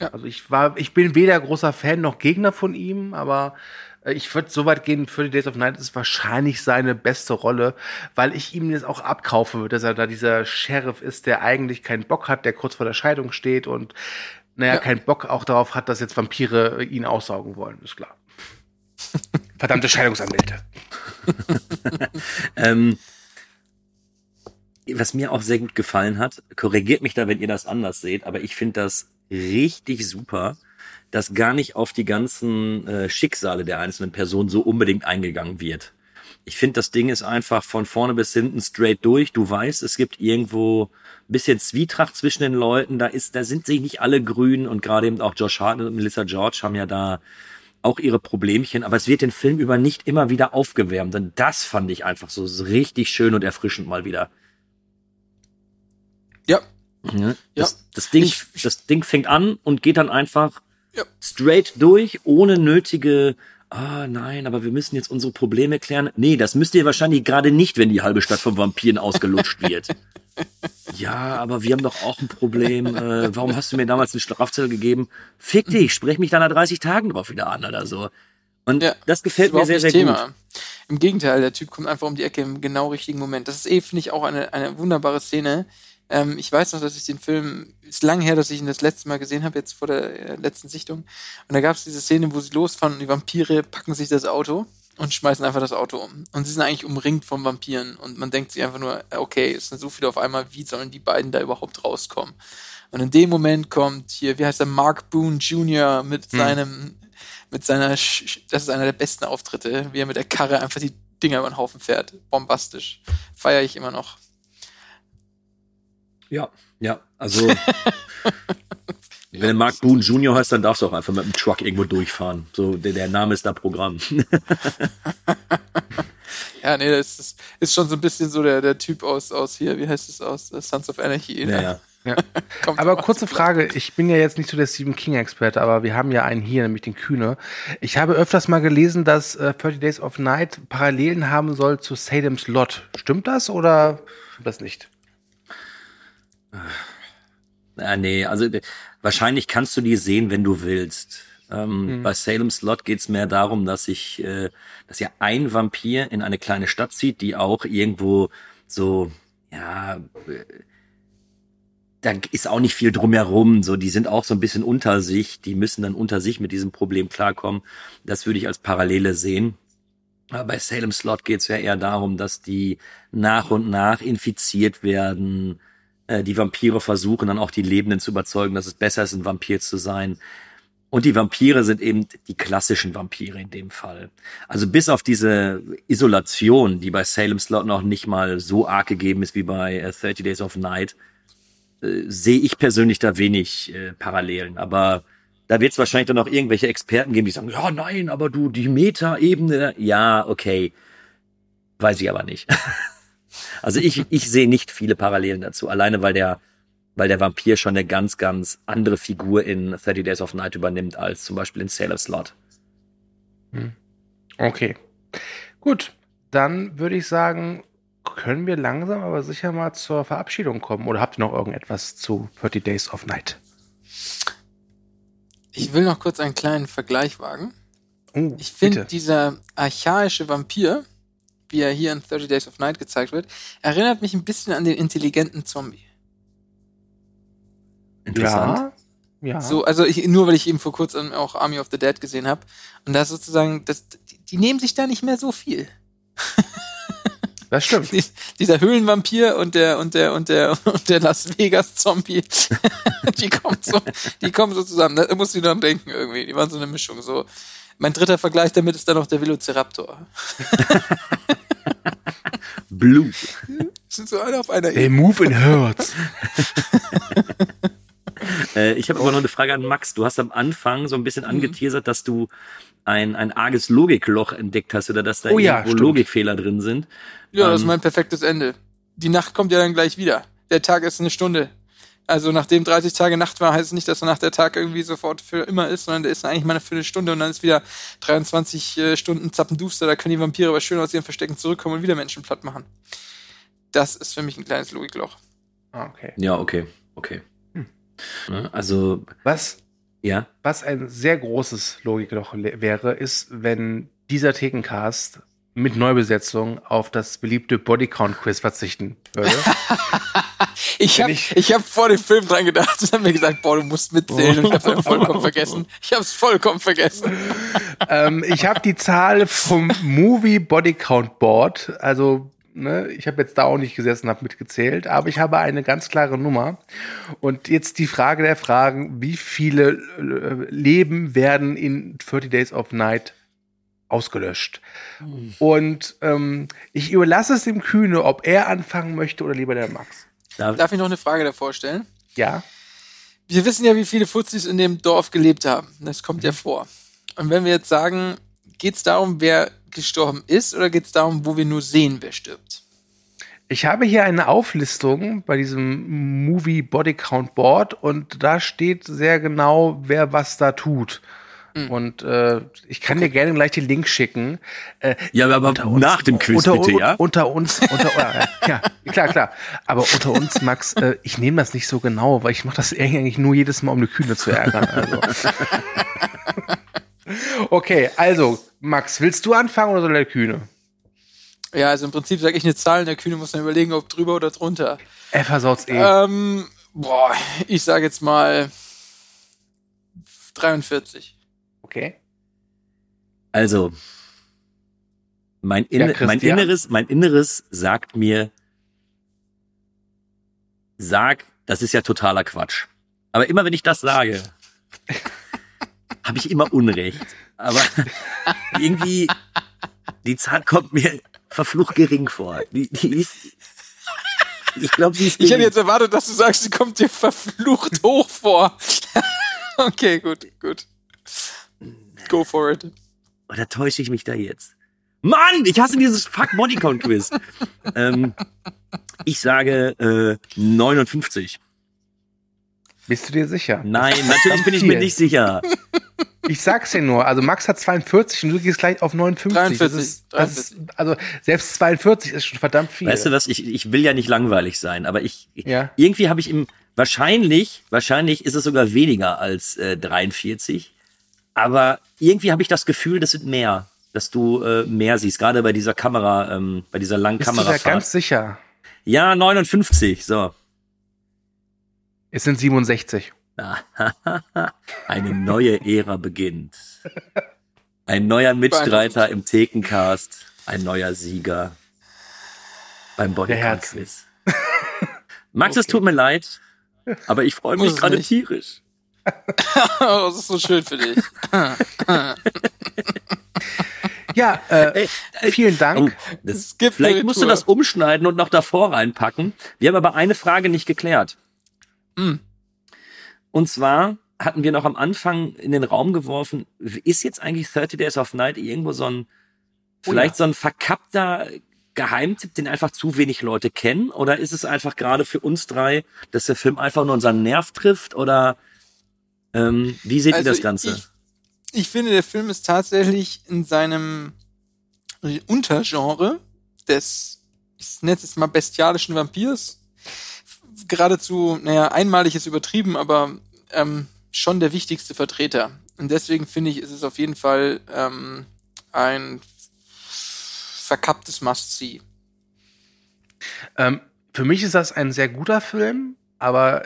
Ja. Also ich war, ich bin weder großer Fan noch Gegner von ihm, aber äh, ich würde so weit gehen, für die Days of Night ist wahrscheinlich seine beste Rolle, weil ich ihm das auch abkaufen würde, dass er da dieser Sheriff ist, der eigentlich keinen Bock hat, der kurz vor der Scheidung steht und naja, Ja. keinen Bock auch darauf hat, dass jetzt Vampire ihn aussaugen wollen, ist klar. Verdammte Scheidungsanwälte. Ähm, was mir auch sehr gut gefallen hat, korrigiert mich da, wenn ihr das anders seht, aber ich finde das richtig super, dass gar nicht auf die ganzen äh, Schicksale der einzelnen Personen so unbedingt eingegangen wird. Ich finde, das Ding ist einfach von vorne bis hinten straight durch. Du weißt, es gibt irgendwo ein bisschen Zwietracht zwischen den Leuten. Da ist, da sind sich nicht alle grün und gerade eben auch Josh Hartnett und Melissa George haben ja da auch ihre Problemchen, aber es wird den Film über nicht immer wieder aufgewärmt. Und das fand ich einfach so, so richtig schön und erfrischend mal wieder. Ja. Ja, das, das, Ding, Ich- das Ding fängt an und geht dann einfach Ja. straight durch, ohne nötige, ah nein, aber wir müssen jetzt unsere Probleme klären. Nee, das müsst ihr wahrscheinlich gerade nicht, wenn die halbe Stadt von Vampiren ausgelutscht wird. Ja, aber wir haben doch auch ein Problem. Äh, warum hast du mir damals einen Strafzettel gegeben? Fick dich, sprech mich dann nach 30 Tagen drauf wieder an oder so. Und Ja, das gefällt mir überhaupt sehr, sehr Thema. gut. Im Gegenteil, der Typ kommt einfach um die Ecke im genau richtigen Moment. Das ist eh, finde ich, auch eine, eine wunderbare Szene. Ähm, ich weiß noch, dass ich den Film, ist lang her, dass ich ihn das letzte Mal gesehen habe, jetzt vor der äh, letzten Sichtung. Und da gab es diese Szene, wo sie losfahren und die Vampire packen sich das Auto und schmeißen einfach das Auto um. Und sie sind eigentlich umringt von Vampiren. Und man denkt sich einfach nur, okay, es sind so viele auf einmal, wie sollen die beiden da überhaupt rauskommen? Und in dem Moment kommt hier, wie heißt er, Mark Boone Jr. mit seinem, mit seiner, Sch- das ist einer der besten Auftritte, wie er mit der Karre einfach die Dinger über den Haufen fährt. Bombastisch. Feiere ich immer noch. Ja, ja, also. Wenn du Mark Boone Jr. heißt, dann darfst du auch einfach mit dem Truck irgendwo durchfahren. So, der, der Name ist da Programm. Ja, nee, das ist, ist schon so ein bisschen so der, der Typ aus, aus hier, wie heißt es aus äh, Sons of Anarchy. Ja, ne? ja. Ja. Kommt Aber kurze Frage, ich bin ja jetzt nicht so der Stephen King-Experte, aber wir haben ja einen hier, nämlich den Kühne. Ich habe öfters mal gelesen, dass äh, 30 Days of Night Parallelen haben soll zu Salem's Lot. Stimmt das oder stimmt das nicht? Ah, nee, also wahrscheinlich kannst du die sehen, wenn du willst. Ähm, Bei Salem's Lot geht's mehr darum, dass sich, äh, dass ja ein Vampir in eine kleine Stadt zieht, die auch irgendwo so, ja, äh, da ist auch nicht viel drumherum. So, die sind auch so ein bisschen unter sich. Die müssen dann unter sich mit diesem Problem klarkommen. Das würde ich als Parallele sehen. Aber bei Salem's Lot geht's ja eher darum, dass die nach und nach infiziert werden. Äh, die Vampire versuchen dann auch die Lebenden zu überzeugen, dass es besser ist, ein Vampir zu sein. Und die Vampire sind eben die klassischen Vampire in dem Fall. Also bis auf diese Isolation, die bei Salem's Lot noch nicht mal so arg gegeben ist wie bei äh, 30 Days of Night, äh, sehe ich persönlich da wenig äh, Parallelen. Aber da wird es wahrscheinlich dann auch irgendwelche Experten geben, die sagen, ja, nein, aber du, die Meta-Ebene, ja, okay. Weiß ich aber nicht. also ich, ich sehe nicht viele Parallelen dazu, alleine weil der, weil der Vampir schon eine ganz, ganz andere Figur in 30 Days of Night übernimmt, als zum Beispiel in Sailor's Lot. Okay. Gut, dann würde ich sagen, können wir langsam aber sicher mal zur Verabschiedung kommen. Oder habt ihr noch irgendetwas zu 30 Days of Night? Ich will noch kurz einen kleinen Vergleich wagen. Oh, Ich finde, dieser archaische Vampir, wie er hier in 30 Days of Night gezeigt wird, erinnert mich ein bisschen an den intelligenten Zombie. Interessant. Ja, ja. So, also ich, nur weil ich eben vor kurzem auch Army of the Dead gesehen habe. Und da ist sozusagen, das, die, die nehmen sich da nicht mehr so viel. das stimmt. Die, dieser Höhlenvampir und der und der und der und der Las Vegas Zombie, die kommen so, die kommen so zusammen. Da muss ich dran denken irgendwie. Die waren so eine Mischung. So, mein dritter Vergleich damit ist dann noch der Velociraptor. Blue. Sind so alle auf einer They Ebene. move in herds. Äh, ich habe aber noch eine Frage an Max. Du hast am Anfang so ein bisschen angeteasert, dass du ein, ein arges Logikloch entdeckt hast oder dass da Oh ja, irgendwo stimmt. Logikfehler drin sind. Ja, das ist Ähm, mein perfektes Ende. Die Nacht kommt ja dann gleich wieder. Der Tag ist eine Stunde. Also nachdem 30 Tage Nacht war, heißt es nicht, dass danach der Tag irgendwie sofort für immer ist, sondern der ist eigentlich mal eine Viertelstunde und dann ist wieder 23 äh, Stunden zappenduster. Da können die Vampire aber schön aus ihren Verstecken zurückkommen und wieder Menschen platt machen. Das ist für mich ein kleines Logikloch. Ah, okay. Ja, okay, okay. Hm. Also, Was, ja. was ein sehr großes Logikloch wäre, ist, wenn dieser Thekencast mit Neubesetzung auf das beliebte Bodycount-Quiz verzichten würde. Ich habe ich- ich hab vor dem Film dran gedacht und hab mir gesagt, boah, du musst mitzählen und ich hab's einfach vollkommen vergessen. Ich hab's vollkommen vergessen. ähm, ich habe die Zahl vom Movie Body Count Board, also ne, ich habe jetzt da auch nicht gesessen, habe mitgezählt, aber ich habe eine ganz klare Nummer. Und jetzt die Frage der Fragen, wie viele äh, Leben werden in 30 Days of Night ausgelöscht? Und ähm, ich überlasse es dem Kühne, ob er anfangen möchte oder lieber der Max. Da, Darf ich noch eine Frage davor stellen? Ja? Wir wissen ja, wie viele Fuzis in dem Dorf gelebt haben. Das kommt ja vor. Und wenn wir jetzt sagen, geht's darum, wer gestorben ist, oder geht's darum, wo wir nur sehen, wer stirbt? Ich habe hier eine Auflistung bei diesem Movie Body Count Board und da steht sehr genau, wer was da tut. Und äh, ich kann dir gerne gleich den Link schicken. Äh, ja, aber nach dem Quiz unter, bitte, ja? Unter uns, unter, äh, ja, klar, klar. Aber unter uns, Max, äh, ich nehme das nicht so genau, weil ich mache das eigentlich nur jedes Mal, um eine Kühne zu ärgern. Also. okay, also, Max, willst du anfangen oder soll der Kühne? Ja, also im Prinzip sage ich eine Zahl und der Kühne muss dann überlegen, ob drüber oder drunter. Er versaut's eh. Ähm, boah, ich sage jetzt mal 43. Okay. Also, mein, Ja, Inne mein Christian? Inneres, mein Inneres sagt mir, sag, das ist ja totaler Quatsch. Aber immer wenn ich das sage, habe ich immer Unrecht. Aber irgendwie, die Zahl kommt mir verflucht gering vor. Die, die ist, ich glaube, sie ist Ich hätte jetzt erwartet, dass du sagst, sie kommt dir verflucht hoch vor. okay, gut, gut. Go for it. Oder täusche ich mich da jetzt? Mann, ich hasse dieses fuck Bodycount Quiz. ähm, ich sage äh, 59. Bist du dir sicher? Nein, natürlich bin ich mir nicht sicher. Ich sag's dir nur, also Max hat 42 und du gehst gleich auf 59. 43, Das ist, das ist, also selbst 42 ist schon verdammt viel. Weißt du was, ich, ich will ja nicht langweilig sein, aber ich Ja. irgendwie habe ich im wahrscheinlich, wahrscheinlich ist es sogar weniger als äh, 43, aber irgendwie habe ich das Gefühl, das sind mehr, dass du äh, mehr siehst, gerade bei dieser Kamera, ähm, bei dieser langen Bist du da Kamerafahrt. ganz sicher? Ja, 59, so. Es sind 67. Eine neue Ära beginnt. Ein neuer Mitstreiter im Thekencast, ein neuer Sieger beim. Bodycount-Quiz. Max, es tut mir leid, aber ich freue mich gerade tierisch. Oh, das ist so schön für dich. Ja, äh, vielen Dank. Oh, das, vielleicht musst du Tour. das umschneiden und noch davor reinpacken. Wir haben aber eine Frage nicht geklärt. Hm. Und zwar hatten wir noch am Anfang in den Raum geworfen, ist jetzt eigentlich 30 Days of Night irgendwo so ein, vielleicht so ein verkappter Geheimtipp, den einfach zu wenig Leute kennen? Oder ist es einfach gerade für uns drei, dass der Film einfach nur unseren Nerv trifft? Oder ähm, wie seht ihr das Ganze? Also Ich, ich finde, der Film ist tatsächlich in seinem Untergenre des, ich nenne es jetzt mal bestialischen Vampirs, geradezu, naja, einmalig ist übertrieben, aber ähm, schon der wichtigste Vertreter. Und deswegen finde ich, ist es auf jeden Fall ähm, ein verkapptes Must-See. Ähm, für mich ist das ein sehr guter Film, aber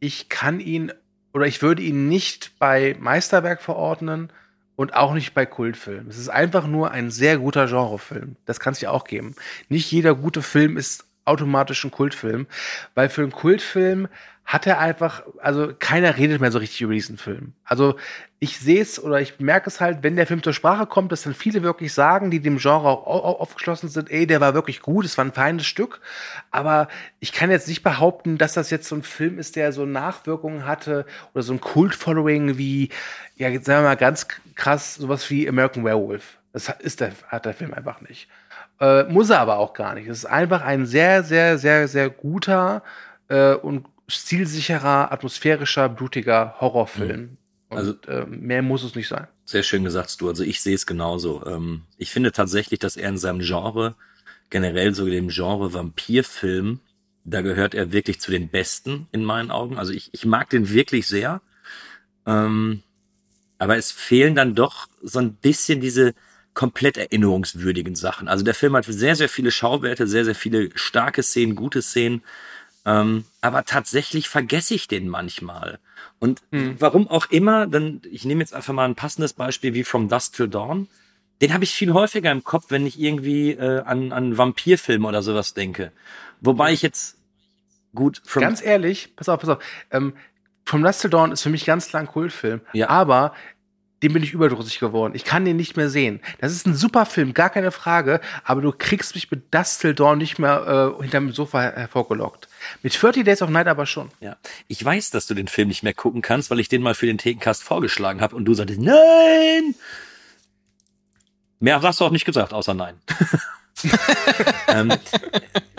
ich kann ihn oder ich würde ihn nicht bei Meisterwerk verordnen und auch nicht bei Kultfilm. Es ist einfach nur ein sehr guter Genrefilm. Das kann es ja auch geben. Nicht jeder gute Film ist automatisch ein Kultfilm, weil für einen Kultfilm hat er einfach, also keiner redet mehr so richtig über diesen Film. Also ich sehe es oder ich merke es halt, wenn der Film zur Sprache kommt, dass dann viele wirklich sagen, die dem Genre auch au- au- aufgeschlossen sind, ey, der war wirklich gut, es war ein feines Stück. Aber ich kann jetzt nicht behaupten, dass das jetzt so ein Film ist, der so Nachwirkungen hatte oder so ein Kult-Following wie, ja, sagen wir mal ganz krass, sowas wie American Werewolf. Das ist der, hat der Film einfach nicht. Äh, muss er aber auch gar nicht. Es ist einfach ein sehr, sehr, sehr, sehr guter äh, und stilsicherer, atmosphärischer, blutiger Horrorfilm. Und Also- äh, mehr muss es nicht sein. Sehr schön gesagt, Stu. Also ich sehe es genauso. Ähm, ich finde tatsächlich, dass er in seinem Genre, generell so dem Genre Vampirfilm, da gehört er wirklich zu den Besten in meinen Augen. Also ich, ich mag den wirklich sehr. Ähm, aber es fehlen dann doch so ein bisschen diese komplett erinnerungswürdigen Sachen. Also der Film hat sehr, sehr viele Schauwerte, sehr, sehr viele starke Szenen, gute Szenen. Ähm, aber tatsächlich vergesse ich den manchmal. Und warum auch immer, dann, ich nehme jetzt einfach mal ein passendes Beispiel wie From Dusk Till Dawn. Den habe ich viel häufiger im Kopf, wenn ich irgendwie äh, an, an Vampirfilme oder sowas denke. Wobei ich jetzt gut From Ganz ehrlich, pass auf, pass auf. Ähm, From Dusk Till Dawn ist für mich ganz klar ein Kultfilm. Ja. Aber dem bin ich überdrüssig geworden. Ich kann den nicht mehr sehen. Das ist ein super Film, gar keine Frage. Aber du kriegst mich mit Dusk Till Dawn nicht mehr äh, hinterm Sofa her- hervorgelockt. Mit 30 Days of Night aber schon. Ja, ich weiß, dass du den Film nicht mehr gucken kannst, weil ich den mal für den Thekencast vorgeschlagen habe und du sagtest, nein! Mehr hast du auch nicht gesagt, außer nein. ähm,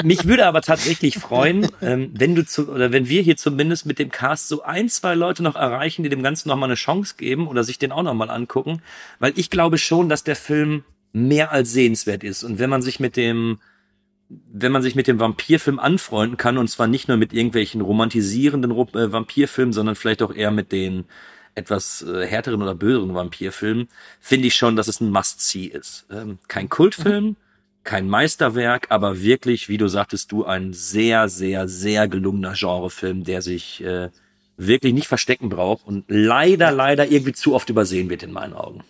mich würde aber tatsächlich freuen, ähm, wenn du zu, oder wenn wir hier zumindest mit dem Cast so ein, zwei Leute noch erreichen, die dem Ganzen nochmal eine Chance geben oder sich den auch nochmal angucken, weil ich glaube schon, dass der Film mehr als sehenswert ist. Und wenn man sich mit dem, wenn man sich mit dem Vampirfilm anfreunden kann, und zwar nicht nur mit irgendwelchen romantisierenden Ro- äh, Vampirfilmen, sondern vielleicht auch eher mit den etwas äh, härteren oder böseren Vampirfilmen, finde ich schon, dass es ein Must-See ist. Ähm, kein Kultfilm, kein Meisterwerk, aber wirklich, wie du sagtest, du ein sehr, sehr, sehr gelungener Genrefilm, der sich äh, wirklich nicht verstecken braucht und leider, leider irgendwie zu oft übersehen wird in meinen Augen.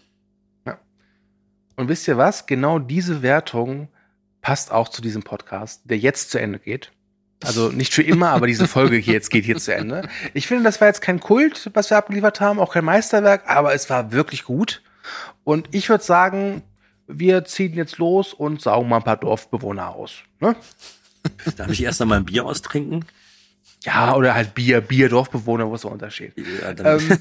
Und wisst ihr was? Genau diese Wertung passt auch zu diesem Podcast, der jetzt zu Ende geht. Also nicht für immer, aber diese Folge hier jetzt geht hier zu Ende. Ich finde, das war jetzt kein Kult, was wir abgeliefert haben, auch kein Meisterwerk, aber es war wirklich gut. Und ich würde sagen, wir ziehen jetzt los und saugen mal ein paar Dorfbewohner aus. Ne? Darf ich erst einmal ein Bier austrinken? Ja, oder halt Bier, Bier, Dorfbewohner, wo ist der Unterschied? Ja, Ähm,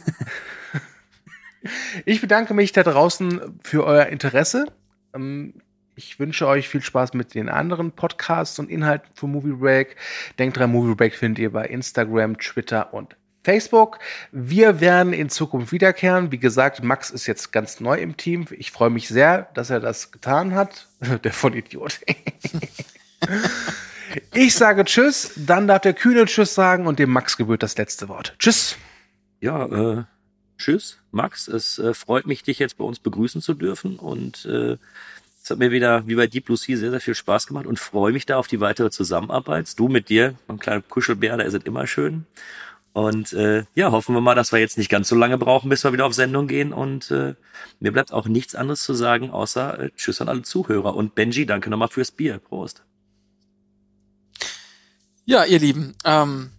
ich bedanke mich da draußen für euer Interesse. Ähm, ich wünsche euch viel Spaß mit den anderen Podcasts und Inhalten für Movie Break. Denkt dran, Movie Break findet ihr bei Instagram, Twitter und Facebook. Wir werden in Zukunft wiederkehren. Wie gesagt, Max ist jetzt ganz neu im Team. Ich freue mich sehr, dass er das getan hat. Der Vollidiot. ich sage Tschüss, dann darf der Kühne Tschüss sagen und dem Max gebührt das letzte Wort. Tschüss. Ja, äh, tschüss, Max. Es äh, freut mich, dich jetzt bei uns begrüßen zu dürfen und äh, es hat mir wieder, wie bei Deep Blue Sea, sehr, sehr viel Spaß gemacht und freue mich da auf die weitere Zusammenarbeit. Du mit dir, mein kleiner Kuschelbär, da ist es immer schön. Und äh, ja, hoffen wir mal, dass wir jetzt nicht ganz so lange brauchen, bis wir wieder auf Sendung gehen. Und äh, mir bleibt auch nichts anderes zu sagen, außer äh, Tschüss an alle Zuhörer. Und Benji, danke nochmal fürs Bier. Prost. Ja, ihr Lieben, ähm,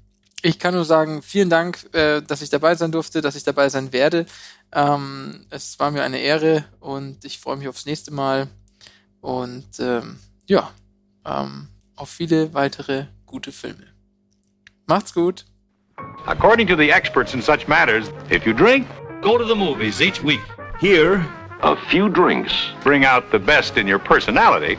ich kann nur sagen, vielen Dank, äh, dass ich dabei sein durfte, dass ich dabei sein werde. Ähm, es war mir eine Ehre und ich freue mich aufs nächste Mal. Und ähm, ja, ähm, auf viele weitere gute Filme. Macht's gut. According to the experts in such matters, if you drink, go to the movies each week. Here, A few drinks. bring out the best in your personality